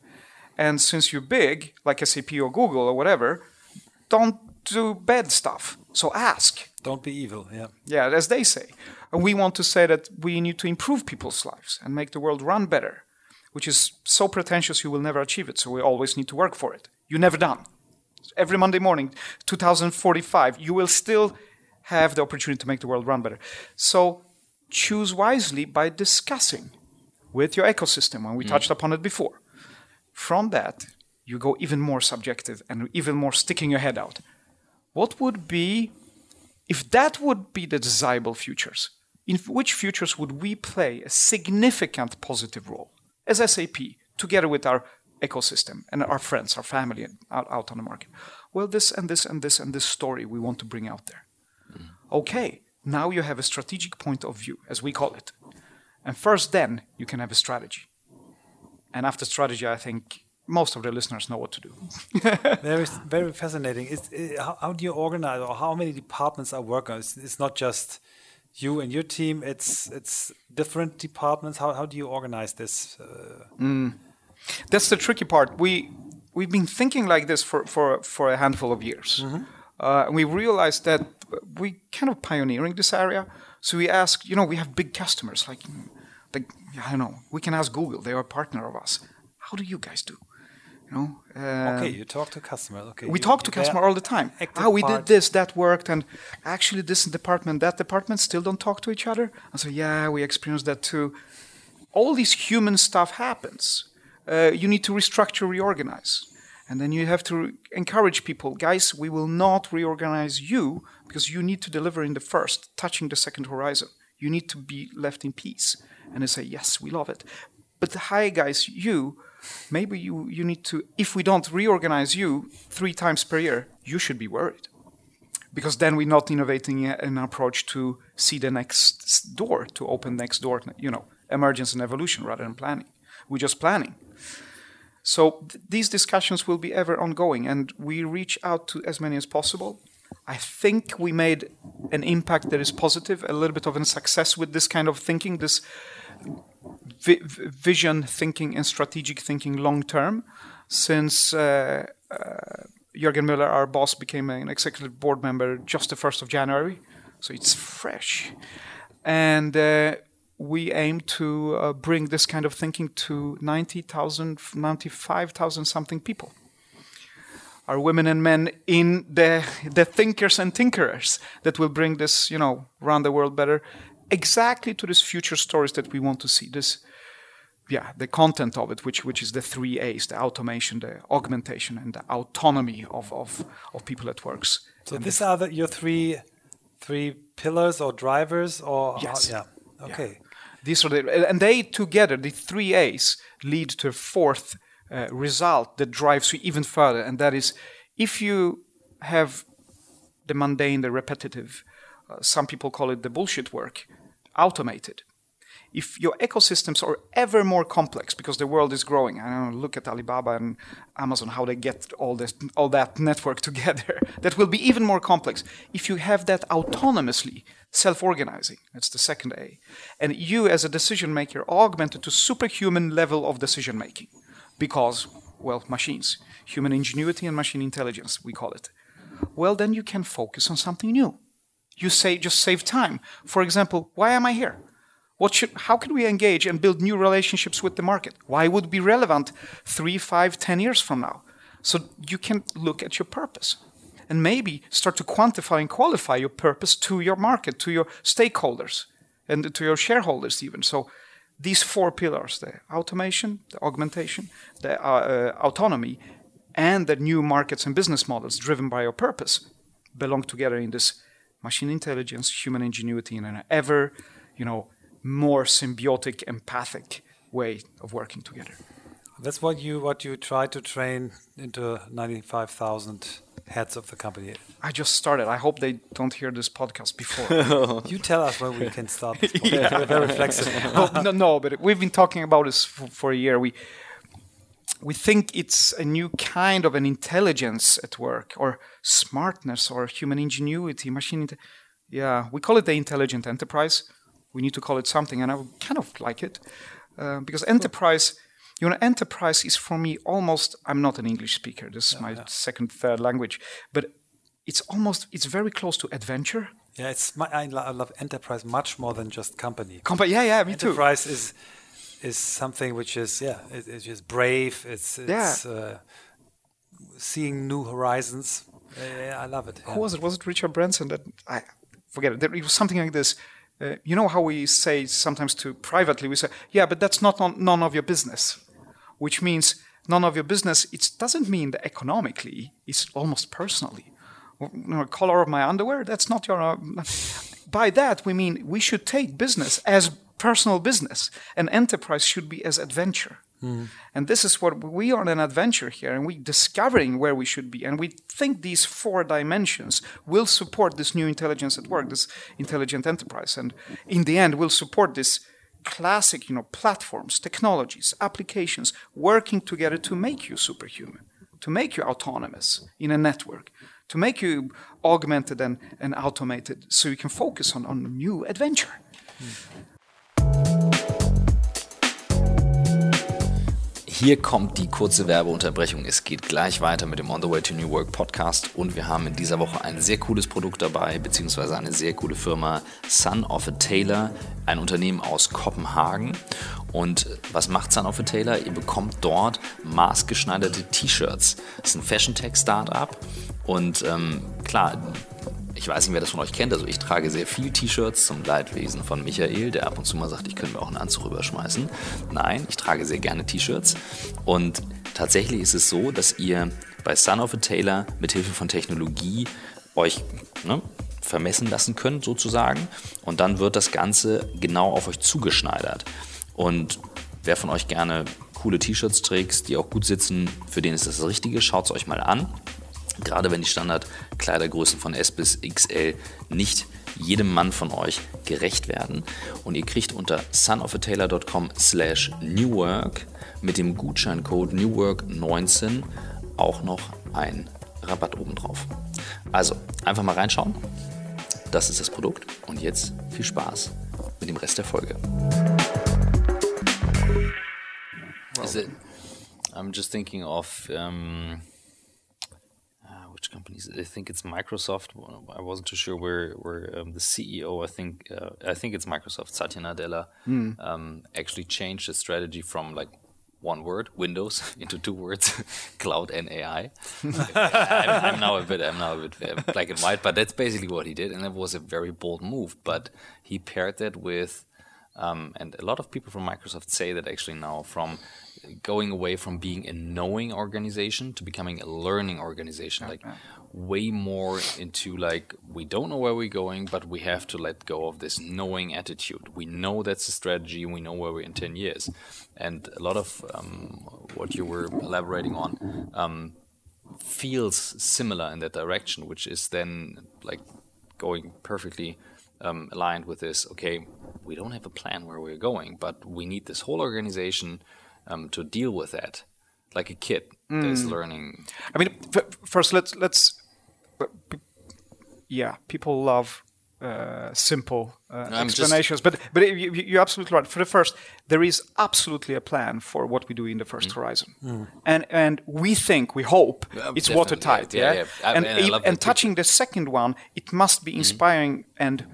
And since you're big, like SAP or Google or whatever, don't do bad stuff. So ask. Don't be evil, yeah. Yeah, as they say. And we want to say that we need to improve people's lives and make the world run better, which is so pretentious you will never achieve it. So we always need to work for it. You're never done. Every Monday morning, 2045, you will still have the opportunity to make the world run better. So choose wisely by discussing with your ecosystem, and we mm. touched upon it before. From that, you go even more subjective and even more sticking your head out. What would be, if that would be the desirable futures, in which futures would we play a significant positive role as SAP together with our ecosystem and our friends, our family out, out on the market? Well, this and this and this and this story we want to bring out there. Mm. Okay, now you have a strategic point of view, as we call it. And first, then you can have a strategy. And after strategy, I think most of the listeners know what to do. very, very fascinating. Is, how, how, do you organize, or how many departments are working? It's, it's, not just you and your team. It's it's different departments. How how do you organize this? Uh, mm. That's the tricky part. We we've been thinking like this for for for a handful of years. Mm -hmm. uh, and we realized that we kind of pioneering this area. So we ask, you know, we have big customers like, like I don't know. We can ask Google; they are a partner of us. How do you guys do? You know, uh, okay, you talk to customer. Okay, we talk to customer all the time. Ah, we did this, that worked, and actually this department, that department still don't talk to each other. I say, yeah, we experienced that too. All this human stuff happens. Uh, you need to restructure, reorganize, and then you have to encourage people, guys. We will not reorganize you because you need to deliver in the first, touching the second horizon. You need to be left in peace. And they say, yes, we love it. But hi, guys, you maybe you, you need to, if we don't reorganize you three times per year, you should be worried. Because then we're not innovating an approach to see the next door, to open next door, you know, emergence and evolution rather than planning. We're just planning. So th these discussions will be ever ongoing, and we reach out to as many as possible. I think we made an impact that is positive, a little bit of a success with this kind of thinking, this vi vision thinking and strategic thinking long term since uh, uh, Jürgen Müller, our boss, became an executive board member just the 1st of January. So it's fresh. And uh, we aim to uh, bring this kind of thinking to 90,000, 95,000 something people. Our women and men in the, the thinkers and tinkerers that will bring this, you know, around the world better exactly to these future stories that we want to see. This, yeah, the content of it, which which is the three A's: the automation, the augmentation, and the autonomy of of, of people at works. So and these are the, your three three pillars or drivers, or yes, how, yeah, okay. Yeah. These are the, and they together, the three A's, lead to a fourth uh, result that drives you even further, and that is if you have the mundane, the repetitive, uh, some people call it the bullshit work, automated. If your ecosystems are ever more complex because the world is growing, I don't look at Alibaba and Amazon, how they get all this, all that network together. that will be even more complex. If you have that autonomously, self-organizing, that's the second A, and you as a decision maker augmented to superhuman level of decision making, because well, machines, human ingenuity and machine intelligence, we call it. Well, then you can focus on something new you say just save time. For example, why am I here? What should, how can we engage and build new relationships with the market? Why would be relevant three, five, ten years from now? So you can look at your purpose and maybe start to quantify and qualify your purpose to your market, to your stakeholders, and to your shareholders even. So these four pillars: the automation, the augmentation, the uh, uh, autonomy, and the new markets and business models driven by your purpose, belong together in this machine intelligence, human ingenuity in an ever, you know, more symbiotic, empathic way of working together. That's what you what you try to train into ninety five thousand heads of the company. I just started. I hope they don't hear this podcast before. you tell us when we can start. This yeah. We're very flexible. no, no, but we've been talking about this for, for a year. We we think it's a new kind of an intelligence at work, or smartness, or human ingenuity, machine. yeah, we call it the intelligent enterprise. We need to call it something, and I kind of like it uh, because enterprise you know, enterprise is for me almost. I'm not an English speaker. This is my yeah. second, third language, but it's almost. It's very close to adventure. Yeah, it's. My, I, love enterprise much more than just company. Company. Yeah, yeah, me enterprise too. Enterprise is is something which is yeah, it, it's just brave. It's it's yeah. uh, seeing new horizons. Yeah, I love it. Who was it? Was it Richard Branson that I forget it? It was something like this. Uh, you know how we say sometimes to privately we say, yeah, but that's not on, none of your business which means none of your business. It doesn't mean that economically, it's almost personally. You know, color of my underwear, that's not your. Uh, by that, we mean we should take business as personal business, and enterprise should be as adventure. Mm. And this is what we are on an adventure here, and we're discovering where we should be. And we think these four dimensions will support this new intelligence at work, this intelligent enterprise. And in the end, will support this classic, you know, platforms, technologies, applications working together to make you superhuman, to make you autonomous in a network, to make you augmented and, and automated so you can focus on, on new adventure. Mm. Hier kommt die kurze Werbeunterbrechung. Es geht gleich weiter mit dem On the Way to New Work Podcast und wir haben in dieser Woche ein sehr cooles Produkt dabei, beziehungsweise eine sehr coole Firma, Son of a Taylor, ein Unternehmen aus Kopenhagen. Und was macht Son of a Taylor? Ihr bekommt dort maßgeschneiderte T-Shirts. Das ist ein Fashion Tech Startup und ähm, klar, ich weiß nicht, wer das von euch kennt, also ich trage sehr viel T-Shirts zum Leidwesen von Michael, der ab und zu mal sagt, ich könnte mir auch einen Anzug rüberschmeißen. Nein, ich trage sehr gerne T-Shirts und tatsächlich ist es so, dass ihr bei Son of a Taylor mit Hilfe von Technologie euch ne, vermessen lassen könnt sozusagen und dann wird das Ganze genau auf euch zugeschneidert. Und wer von euch gerne coole T-Shirts trägt, die auch gut sitzen, für den ist das das Richtige, schaut es euch mal an. Gerade wenn die Standardkleidergrößen von S bis XL nicht jedem Mann von euch gerecht werden. Und ihr kriegt unter sonofatailor.com slash newwork mit dem Gutscheincode newwork19 auch noch ein Rabatt obendrauf. Also einfach mal reinschauen. Das ist das Produkt und jetzt viel Spaß mit dem Rest der Folge. Wow. I'm just thinking of um which companies? I think it's Microsoft. I wasn't too sure where where um, the CEO. I think uh, I think it's Microsoft. Satya Nadella mm. um, actually changed the strategy from like one word Windows into two words cloud and AI. I'm, I'm, now a bit I'm now a bit uh, black and white, but that's basically what he did, and it was a very bold move. But he paired that with, um, and a lot of people from Microsoft say that actually now from going away from being a knowing organization to becoming a learning organization. Like way more into like we don't know where we're going but we have to let go of this knowing attitude. We know that's the strategy we know where we're in 10 years. And a lot of um, what you were elaborating on um, feels similar in that direction which is then like going perfectly um, aligned with this okay we don't have a plan where we're going but we need this whole organization um, to deal with that, like a kid mm. that is mm. learning. I mean, first let's let's yeah, people love uh, simple uh, explanations. But but you, are absolutely right. For the first, there is absolutely a plan for what we do in the first mm. horizon, mm. and and we think, we hope it's watertight. Yeah, yeah. yeah. and and, and touching the second one, it must be mm. inspiring and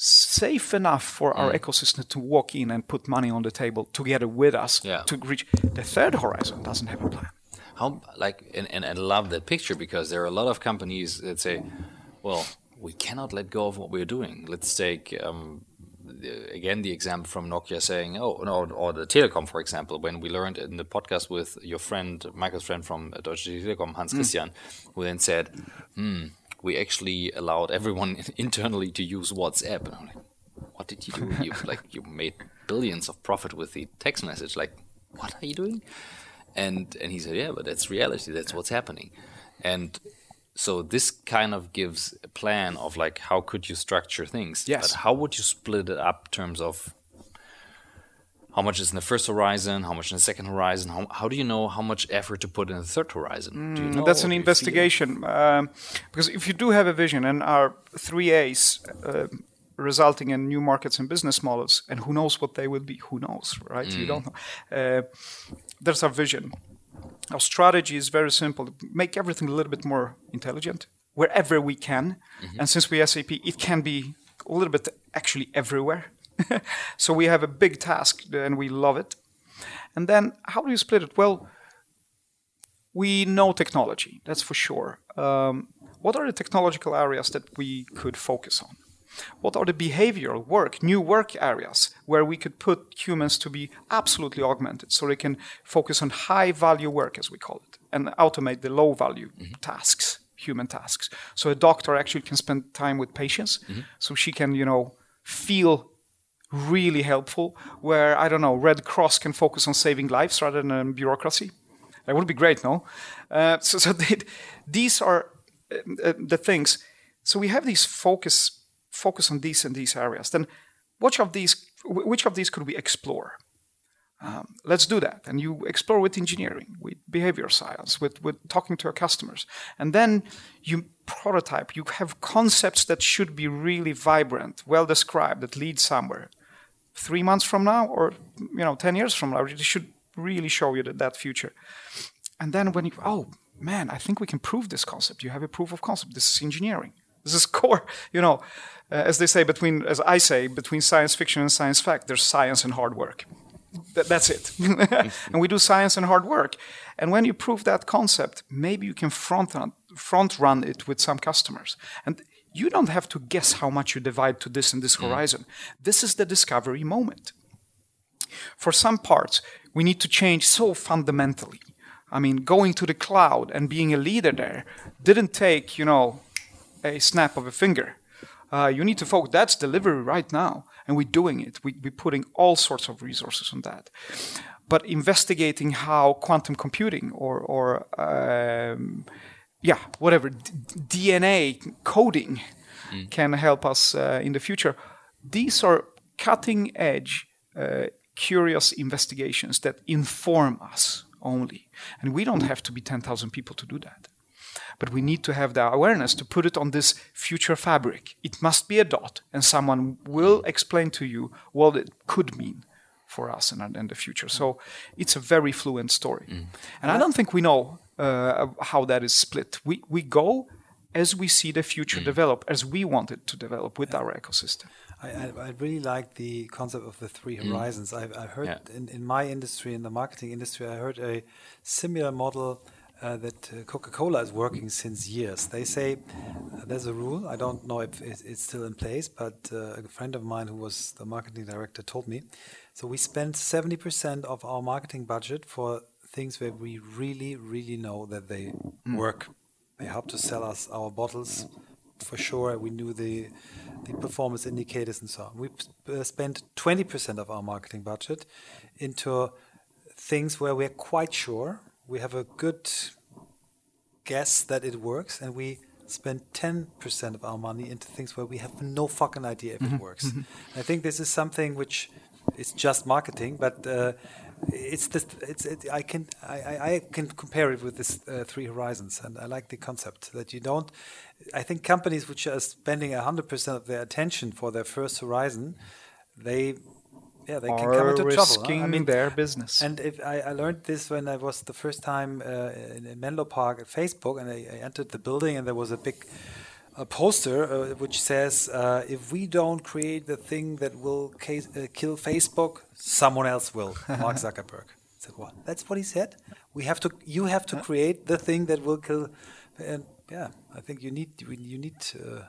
safe enough for our mm. ecosystem to walk in and put money on the table together with us yeah. to reach the third horizon doesn't have a plan how like and, and i love that picture because there are a lot of companies that say well we cannot let go of what we're doing let's take um, again the example from nokia saying oh no or the telecom for example when we learned in the podcast with your friend michael's friend from deutsche telekom hans mm. christian mm. who then said hmm we actually allowed everyone internally to use WhatsApp. And I'm like, what did you do? you like you made billions of profit with the text message. Like, what are you doing? And and he said, yeah, but that's reality. That's what's happening. And so this kind of gives a plan of like how could you structure things. Yes. But how would you split it up in terms of how much is in the first horizon, how much in the second horizon? How, how do you know how much effort to put in the third horizon? Mm, you know, that's an investigation. Um, because if you do have a vision and our three A's uh, resulting in new markets and business models, and who knows what they will be? Who knows, right? Mm. You don't know. Uh, there's our vision. Our strategy is very simple: make everything a little bit more intelligent wherever we can. Mm-hmm. And since we SAP, it can be a little bit actually everywhere. so we have a big task, and we love it. And then, how do you split it? Well, we know technology, that's for sure. Um, what are the technological areas that we could focus on? What are the behavioral work, new work areas where we could put humans to be absolutely augmented so they can focus on high value work, as we call it, and automate the low value mm-hmm. tasks, human tasks. So a doctor actually can spend time with patients mm-hmm. so she can, you know, feel really helpful where i don't know red cross can focus on saving lives rather than bureaucracy that would be great no uh, so, so they, these are uh, uh, the things so we have these focus focus on these and these areas, then which of these which of these could we explore? Um, let's do that. And you explore with engineering, with behavior science, with, with talking to your customers. And then you prototype, you have concepts that should be really vibrant, well described, that lead somewhere. Three months from now, or you know, ten years from now, it should really show you that, that future. And then when you, oh man, I think we can prove this concept. You have a proof of concept. This is engineering. This is core. You know, uh, as they say between, as I say, between science fiction and science fact, there's science and hard work. Th- that's it. and we do science and hard work. And when you prove that concept, maybe you can front run, front run it with some customers. And you don't have to guess how much you divide to this and this mm. horizon. This is the discovery moment. For some parts, we need to change so fundamentally. I mean, going to the cloud and being a leader there didn't take, you know, a snap of a finger. Uh, you need to focus. That's delivery right now, and we're doing it. We, we're putting all sorts of resources on that. But investigating how quantum computing or, or um, yeah, whatever, D- DNA coding mm. can help us uh, in the future. These are cutting edge, uh, curious investigations that inform us only. And we don't have to be 10,000 people to do that. But we need to have the awareness to put it on this future fabric. It must be a dot, and someone will explain to you what it could mean for us in, in the future. So it's a very fluent story. Mm. And I don't think we know uh, how that is split. We, we go as we see the future mm. develop, as we want it to develop with yeah. our ecosystem. I, I, I, really like the concept of the three mm. horizons. Mm. I, I heard yeah. in, in my industry, in the marketing industry, I heard a similar model uh, that uh, Coca-Cola is working since years. They say uh, there's a rule. I don't know if it's still in place, but uh, a friend of mine who was the marketing director told me. So we spend 70% of our marketing budget for things where we really, really know that they mm. work. They help to sell us our bottles for sure. We knew the the performance indicators and so on. We uh, spent 20% of our marketing budget into things where we're quite sure we have a good guess that it works, and we spend 10% of our money into things where we have no fucking idea if mm-hmm. it works. Mm-hmm. I think this is something which is just marketing, but uh, it's this. It's it, I can I, I can compare it with this uh, three horizons, and I like the concept that you don't. I think companies which are spending hundred percent of their attention for their first horizon, they yeah, they can come into risking trouble. Huh? I mean, their business. And if I, I, learned this when I was the first time uh, in, in, Menlo Park at Facebook, and I, I, entered the building, and there was a big a poster uh, which says, uh, "If we don't create the thing that will case, uh, kill Facebook, someone else will." Mark Zuckerberg I said, "What? That's what he said. We have to. You have to create the thing that will kill." And yeah, I think you need you need. Uh,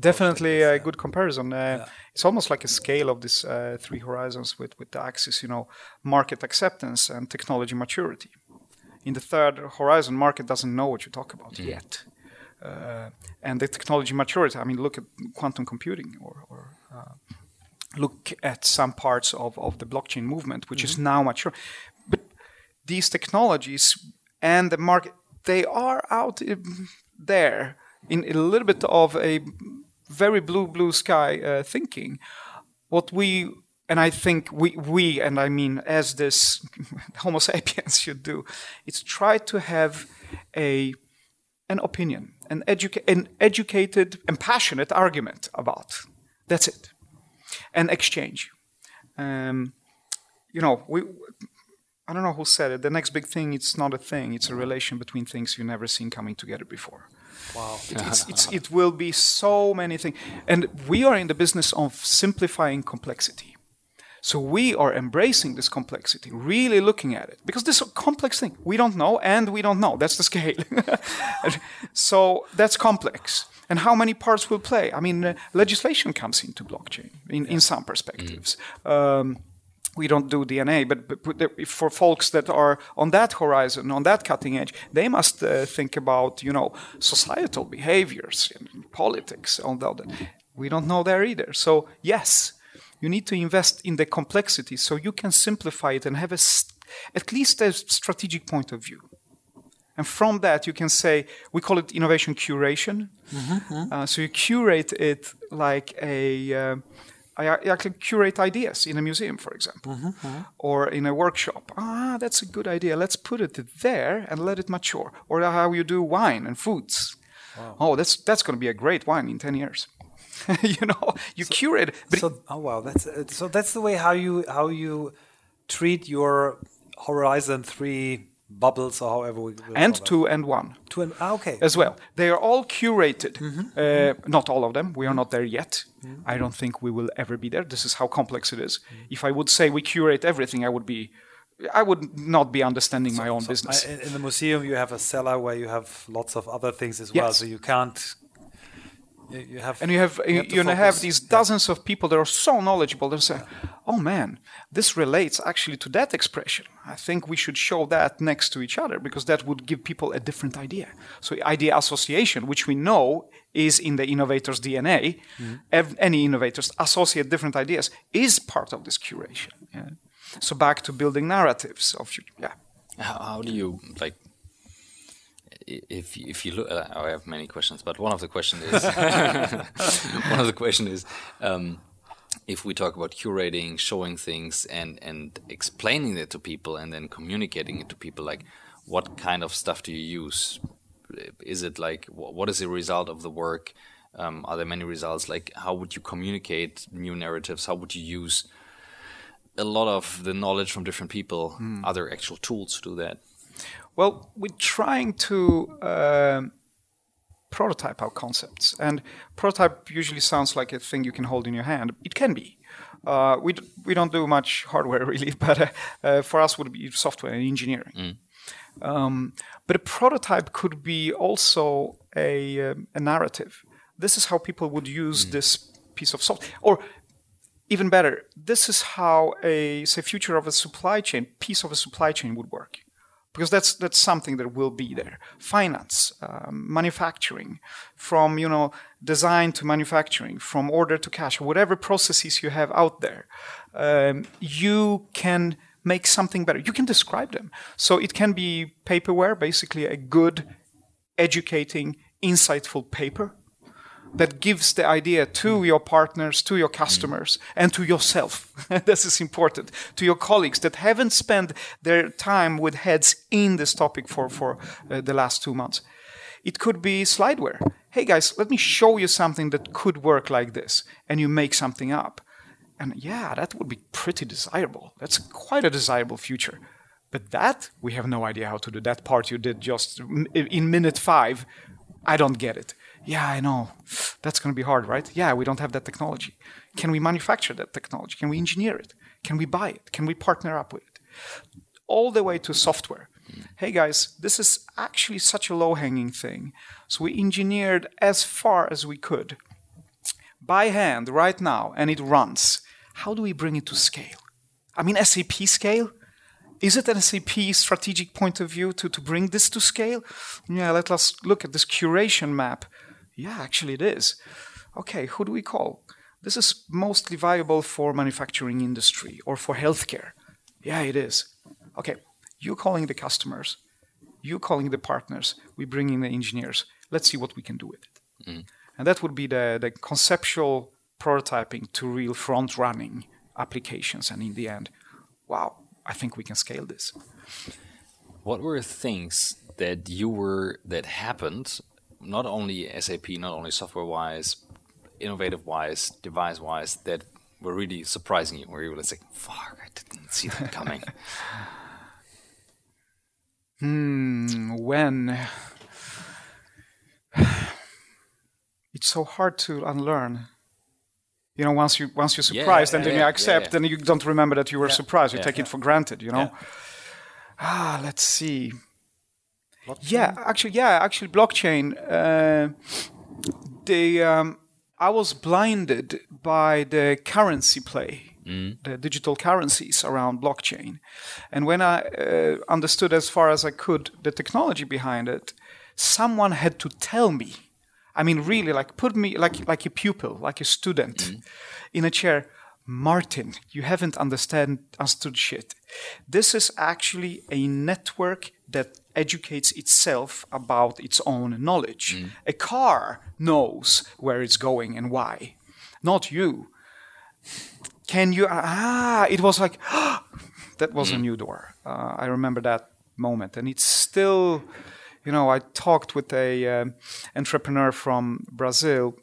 Definitely a good comparison. Uh, yeah. It's almost like a scale of these uh, three horizons with, with the axis, you know, market acceptance and technology maturity. In the third horizon, market doesn't know what you talk about mm. yet. Uh, and the technology maturity, I mean, look at quantum computing or, or uh, look at some parts of, of the blockchain movement, which mm-hmm. is now mature. But these technologies and the market, they are out there in a little bit of a very blue, blue sky uh, thinking. What we and I think we, we, and I mean as this Homo sapiens should do, is try to have a an opinion, an, educa- an educated and passionate argument about. That's it, An exchange. Um, you know, we. I don't know who said it. The next big thing, it's not a thing. It's a relation between things you've never seen coming together before. Wow. It, it's, it's, it will be so many things. And we are in the business of simplifying complexity. So we are embracing this complexity, really looking at it, because this is a complex thing. We don't know, and we don't know. That's the scale. so that's complex. And how many parts will play? I mean, uh, legislation comes into blockchain in, yeah. in some perspectives. Mm. Um, we don't do DNA, but, but, for folks that are on that horizon, on that cutting edge, they must uh, think about, you know, societal behaviors, politics, all that. We don't know there either. So yes, you need to invest in the complexity so you can simplify it and have a at least a strategic point of view. And from that, you can say, we call it innovation curation. Mm-hmm. Uh, so you curate it like a, uh, I actually curate ideas in a museum, for example, mm-hmm. or in a workshop. Ah, that's a good idea. Let's put it there and let it mature. Or how you do wine and foods. Wow. Oh, that's that's going to be a great wine in ten years. you know, you so, curate. But so, oh wow, that's uh, so that's the way how you how you treat your Horizon Three bubbles or however we and two and one two and ah, okay as well they are all curated mm-hmm. uh, not all of them we are not there yet mm-hmm. i don't think we will ever be there this is how complex it is. Mm-hmm. if i would say we curate everything i would be I would not be understanding so, my own so business. I, in the museum, you have a cellar where you have lots of other things as yes. well, so you can't you have and you have you, you, you have these dozens yeah. of people that are so knowledgeable they say oh man this relates actually to that expression i think we should show that next to each other because that would give people a different idea so idea association which we know is in the innovator's dna mm-hmm. any innovators associate different ideas is part of this curation yeah? so back to building narratives of yeah how, how do you like if if you look, uh, I have many questions, but one of the questions is one of the question is um, if we talk about curating, showing things, and and explaining it to people, and then communicating it to people, like what kind of stuff do you use? Is it like what is the result of the work? Um, are there many results? Like how would you communicate new narratives? How would you use a lot of the knowledge from different people? Mm. Are there actual tools to do that? Well, we're trying to uh, prototype our concepts, and prototype usually sounds like a thing you can hold in your hand. It can be. Uh, we, d- we don't do much hardware really, but uh, uh for us would be software and engineering. Mm. Um, but a prototype could be also a, um, a narrative. This is how people would use mm. this piece of software, or even better, this is how a say future of a supply chain piece of a supply chain would work because that's that's something that will be there. Finance, um, manufacturing, from you know design to manufacturing, from order to cash, whatever processes you have out there, um, you can make something better. You can describe them. So it can be paperware, basically a good, educating, insightful paper that gives the idea to your partners, to your customers, and to yourself. this is important. To your colleagues that haven't spent their time with heads in this topic for, for uh, the last two months. It could be slideware. Hey guys, let me show you something that could work like this. And you make something up. And yeah, that would be pretty desirable. That's quite a desirable future. But that, we have no idea how to do. That part you did just in minute five, I don't get it yeah, I know. That's going to be hard, right? Yeah, we don't have that technology. Can we manufacture that technology? Can we engineer it? Can we buy it? Can we partner up with it? All the way to software. Hey guys, this is actually such a low hanging thing. So we engineered as far as we could by hand right now, and it runs. How do we bring it to scale? I mean, SAP scale? Is it an SAP strategic point of view to, to bring this to scale? Yeah, let us look at this curation map yeah, actually it is. Okay, who do we call? this is mostly viable for manufacturing industry or for healthcare. Yeah, it is. Okay, you calling the customers, you calling the partners, we bring in the engineers. Let's see what we can do with it. Mm. And that would be the, the conceptual prototyping to real front running applications. And in the end, wow, I think we can scale this. What were things that you were that happened, not only SAP, not only software wise, innovative wise, device wise, that were really surprising you, where you were like, "Fuck, I didn't see that coming." hmm. When it's so hard to unlearn. You know, once you once you're surprised, yeah, yeah, and then yeah, you accept, and you don't remember that you were surprised. You take it for granted. You know. Ah, let's see. Blockchain? Yeah, actually, yeah, actually, blockchain. Uh, the um, I was blinded by the currency play, mm. the digital currencies around blockchain, and when I uh, understood as far as I could the technology behind it, someone had to tell me. I mean, really, like put me like like a pupil, like a student, mm. in a chair. Martin, you haven't understand understood shit. This is actually a network that educates itself about its own knowledge. Mm. A car knows where it's going and why, not you. Can you? Ah, it was like that was mm. a new door. Uh, I remember that moment, and it's still. You know, I talked with a uh, entrepreneur from Brazil.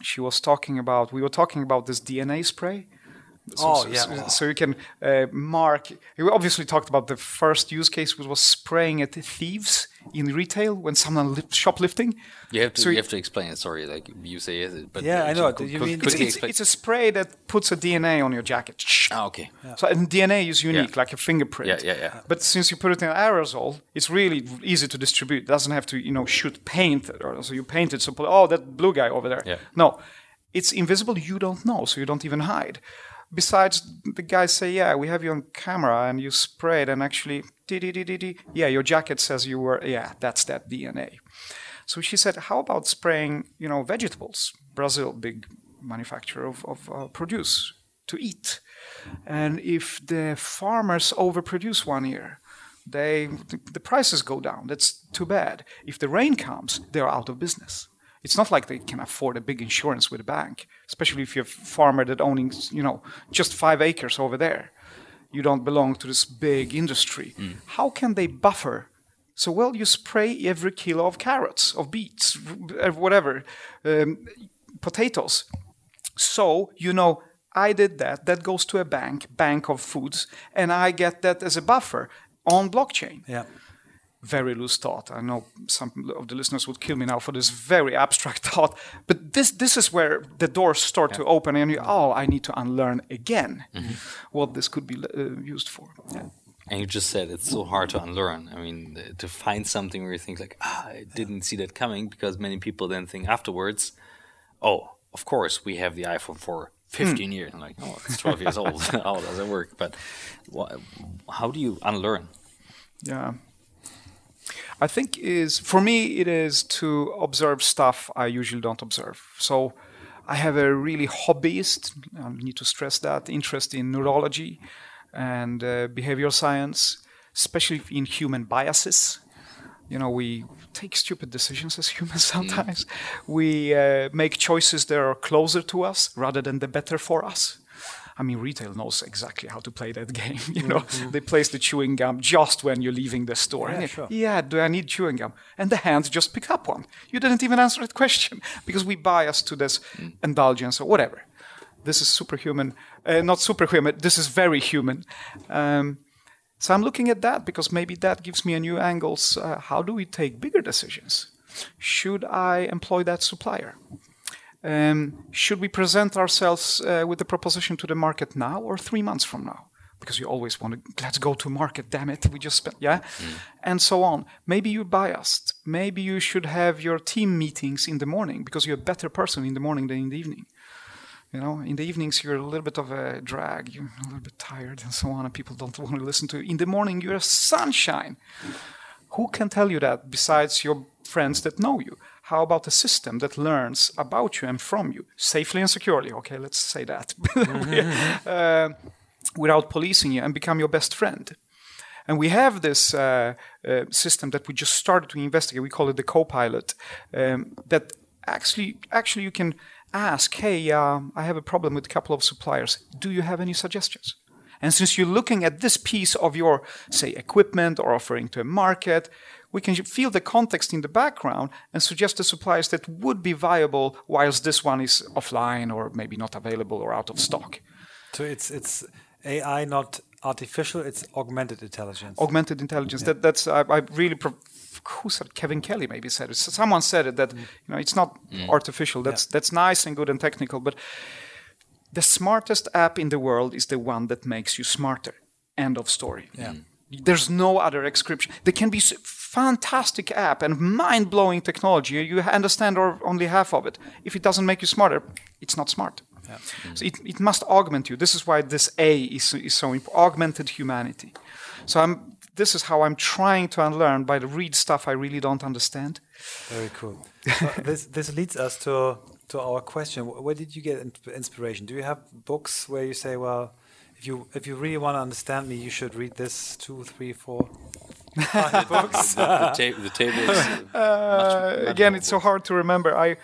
She was talking about. We were talking about this DNA spray so, oh, yeah. So, so you can uh, mark. We obviously talked about the first use case, which was spraying at thieves in retail when someone lift, shoplifting. You have to, so you have to explain it. Sorry, like you say it, but yeah, I know. Could, you mean it's, it's, it's, a spray that puts a DNA on your jacket. Ah, okay. Yeah. So and DNA is unique, yeah. like a fingerprint. Yeah, yeah, yeah. But since you put it in aerosol, it's really easy to distribute. It doesn't have to, you know, shoot paint or so you paint it. So oh, that blue guy over there. Yeah. No, it's invisible. You don't know, so you don't even hide besides the guys say, yeah, we have you on camera and you sprayed and actually, yeah, your jacket says you were, yeah, that's that DNA. So she said, how about spraying, you know, vegetables? Brazil, big manufacturer of, of uh, produce to eat. And if the farmers overproduce one year, they the prices go down. That's too bad. If the rain comes, they're out of business. It's not like they can afford a big insurance with a bank, especially if you're a farmer that owning, you know, just five acres over there. You don't belong to this big industry. Mm. How can they buffer? So, well, you spray every kilo of carrots, of beets, whatever, um, potatoes. So, you know, I did that. That goes to a bank, bank of foods, and I get that as a buffer on blockchain. Yeah very loose thought. I know some of the listeners would kill me now for this very abstract thought, but this this is where the doors start yeah. to open, and you oh, I need to unlearn again mm-hmm. what this could be uh, used for. Yeah. And you just said it's so hard to unlearn. I mean, to find something where you think like, ah, I didn't see that coming, because many people then think afterwards, oh, of course we have the iPhone for 15 mm. years. I'm like, oh, it's 12 years old. How does it work? But how do you unlearn? Yeah, I think is for me it is to observe stuff I usually don't observe. So I have a really hobbyist, I need to stress that, interest in neurology and uh, behavioral science, especially in human biases. You know, we take stupid decisions as humans sometimes. Mm. We uh, make choices that are closer to us rather than the better for us. I mean, retail knows exactly how to play that game. You know, mm-hmm. they place the chewing gum just when you're leaving the store. Yeah, sure. yeah, do I need chewing gum? And the hands just pick up one. You didn't even answer that question because we bias to this mm. indulgence or whatever. This is superhuman, uh, not superhuman. This is very human. Um, so I'm looking at that because maybe that gives me a new angles. Uh, how do we take bigger decisions? Should I employ that supplier? Um, should we present ourselves uh, with the proposition to the market now or three months from now? Because you always want to, let's go to market, damn it, we just spent, yeah? Mm. And so on. Maybe you're biased. Maybe you should have your team meetings in the morning because you're a better person in the morning than in the evening. You know, in the evenings you're a little bit of a drag, you're a little bit tired and so on, and people don't want to listen to you. In the morning you're a sunshine. Who can tell you that besides your friends that know you? How about a system that learns about you and from you safely and securely? Okay, let's say that. Mm-hmm. uh, without policing you and become your best friend. And we have this uh, uh, system that we just started to investigate. We call it the Copilot. Um, that actually, actually, you can ask, "Hey, uh, I have a problem with a couple of suppliers. Do you have any suggestions?" And since you're looking at this piece of your, say, equipment or offering to a market, we can feel the context in the background and suggest the suppliers that would be viable whilst this one is offline or maybe not available or out of stock. So it's it's AI not artificial; it's augmented intelligence. Augmented intelligence. Yeah. That that's I, I really. Pro- who said Kevin Kelly maybe said it. Someone said it that mm. you know it's not mm. artificial. That's yeah. that's nice and good and technical, but the smartest app in the world is the one that makes you smarter. End of story. Yeah. Mm. There's no other description. There can be fantastic app and mind-blowing technology. You understand or only half of it. If it doesn't make you smarter, it's not smart. Yeah. So it, it must augment you. This is why this A is, is so important. Augmented humanity. So I'm, this is how I'm trying to unlearn by the read stuff I really don't understand. Very cool. so this this leads us to to our question. Where did you get inspiration? Do you have books where you say, well, if you if you really want to understand me, you should read this two, three, four, five books. the, the, ta the table is uh, uh, much, again. It's so hard to remember. I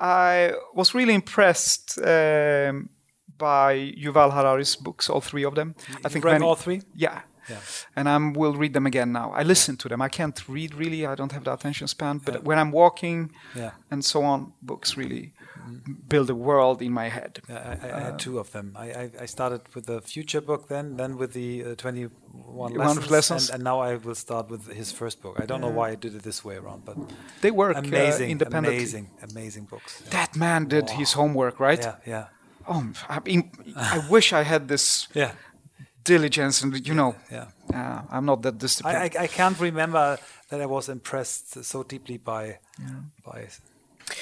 I was really impressed um, by Yuval Harari's books, all three of them. You I think read many, all three. Yeah. Yeah. And I will read them again now. I listen yeah. to them. I can't read really. I don't have the attention span. But yeah. when I'm walking yeah. and so on, books really. Build a world in my head. I, I, I, had two of them. I, I, started with the future book, then then with the uh, 21 lessons, lessons. And, and, now I will start with his first book. I don't know why I did it this way around, but they work uh, amazing, independently. Amazing, amazing books. That man did his homework, right? Yeah, yeah. Oh, I, mean, I wish I had this. Yeah diligence and you know yeah, uh, i'm not that disciplined I, I, I, can't remember that i was impressed so deeply by yeah. by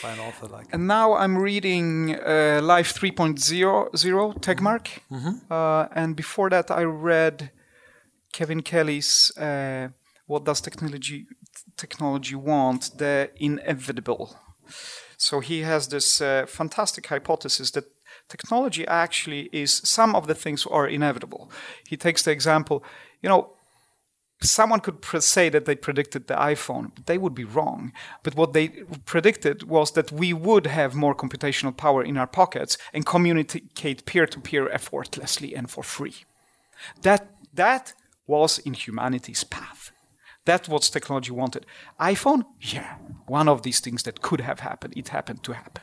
by an author like. And now i'm reading uh, life 3.0 tegmark. Mm -hmm. uh, and before that i read kevin kelly's uh, what does technology technology want? The inevitable. So he has this uh, fantastic hypothesis that technology actually is some of the things are inevitable. He takes the example, you know, someone could say that they predicted the iPhone, but they would be wrong. But what they predicted was that we would have more computational power in our pockets and communicate peer to peer effortlessly and for free. That, that was in humanity's path. That's what technology wanted. iPhone, yeah, one of these things that could have happened. It happened to happen.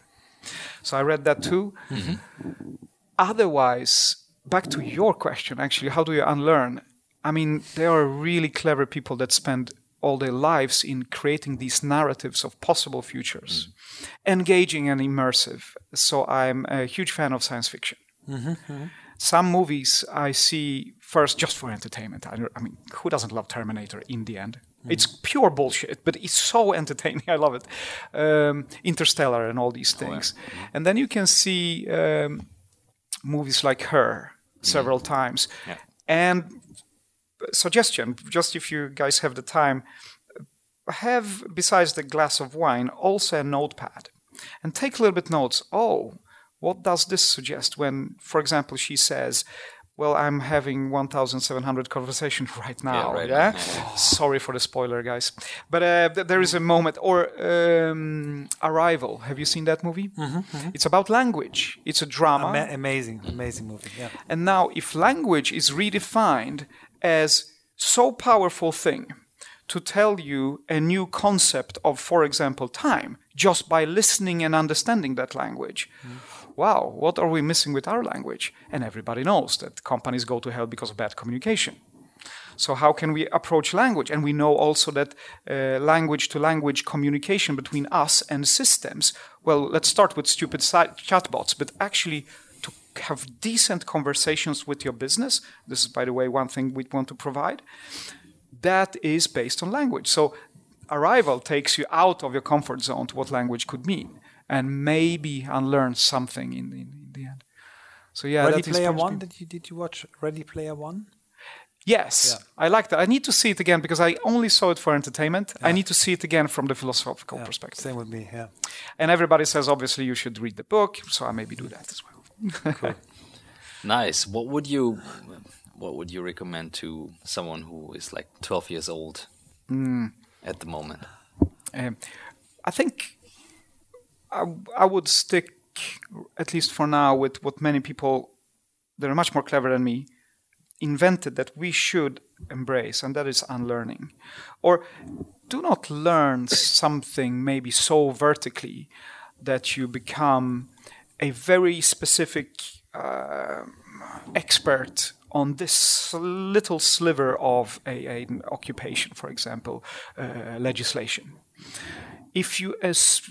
So I read that too. Mm-hmm. Otherwise, back to your question, actually, how do you unlearn? I mean, there are really clever people that spend all their lives in creating these narratives of possible futures, mm. engaging and immersive. So I'm a huge fan of science fiction. Mm-hmm, mm-hmm. Some movies I see first just for entertainment. I, I mean, who doesn't love Terminator in the end? Mm. It's pure bullshit, but it's so entertaining. I love it. Um, Interstellar and all these things. Oh, yeah. mm. And then you can see um, movies like Her several times. Yeah. And suggestion, just if you guys have the time, have besides the glass of wine also a notepad and take a little bit notes. Oh, what does this suggest when, for example, she says, well, I'm having 1,700 conversations right now. Yeah, right yeah? Now. sorry for the spoiler, guys. But uh, th- there is a moment, or um, Arrival. Have you seen that movie? Mm-hmm, mm-hmm. It's about language. It's a drama. Ama- amazing, amazing movie. Yeah. And now, if language is redefined as so powerful thing to tell you a new concept of, for example, time, just by listening and understanding that language. Mm wow, what are we missing with our language? And everybody knows that companies go to hell because of bad communication. So, how can we approach language? And we know also that language to language communication between us and systems, well, let's start with stupid chatbots, but actually have decent conversations with your business, this is, by the way, one thing we want to provide, that is based on language. So, Arrival takes you out of your comfort zone to what language could mean and maybe unlearn something in the, in the end. So yeah, Ready Player One. Did you did you watch Ready Player One? Yes, yeah. I like that. I need to see it again because I only saw it for entertainment. Yeah. I need to see it again from the philosophical yeah, perspective. Same with me, yeah. And everybody says obviously you should read the book, so I maybe do that as well. Cool. Nice. What would you what would you recommend to someone who is like 12 years old mm. at the moment? Um, I think I, I would stick at least for now with what many people that are much more clever than me invented that we should embrace, and that is unlearning. Or do not learn something maybe so vertically that you become a very specific uh, expert on this little sliver of a, an occupation, for example, uh, legislation. If you as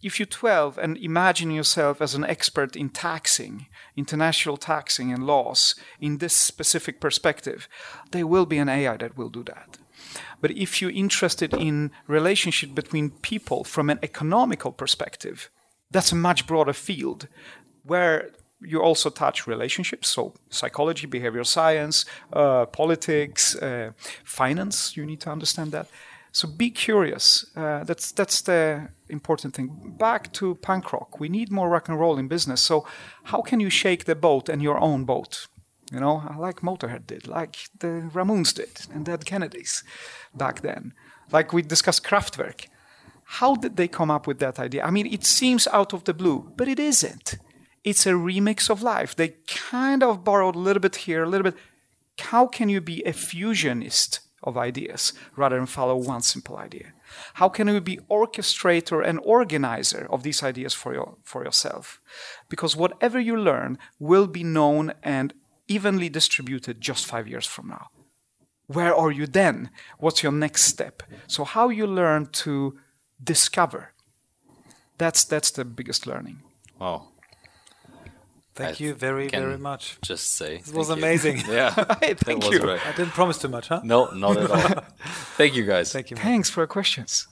if you're 12 and imagine yourself as an expert in taxing, international taxing and laws in this specific perspective, there will be an AI that will do that. But if you're interested in relationship between people from an economical perspective, that's a much broader field where you also touch relationships, so psychology, behavioral science, uh, politics, uh, finance. You need to understand that. So be curious. Uh, that's that's the important thing. Back to punk rock. We need more rock and roll in business. So how can you shake the boat and your own boat? You know, like Motorhead did, like the Ramones did, and Dead Kennedys back then. Like we discussed Kraftwerk. How did they come up with that idea? I mean, it seems out of the blue, but it isn't. It's a remix of life. They kind of borrowed a little bit here, a little bit. How can you be a fusionist of ideas rather than follow one simple idea? How can you be orchestrator and organizer of these ideas for, your, for yourself? Because whatever you learn will be known and evenly distributed just five years from now. Where are you then? What's your next step? So how you learn to discover. That's that's the biggest learning. Wow. Thank I you very, very much. Just say it was amazing. yeah, thank you. I didn't promise too much, huh? No, not at all. thank you, guys. Thank you. Man. Thanks for your questions.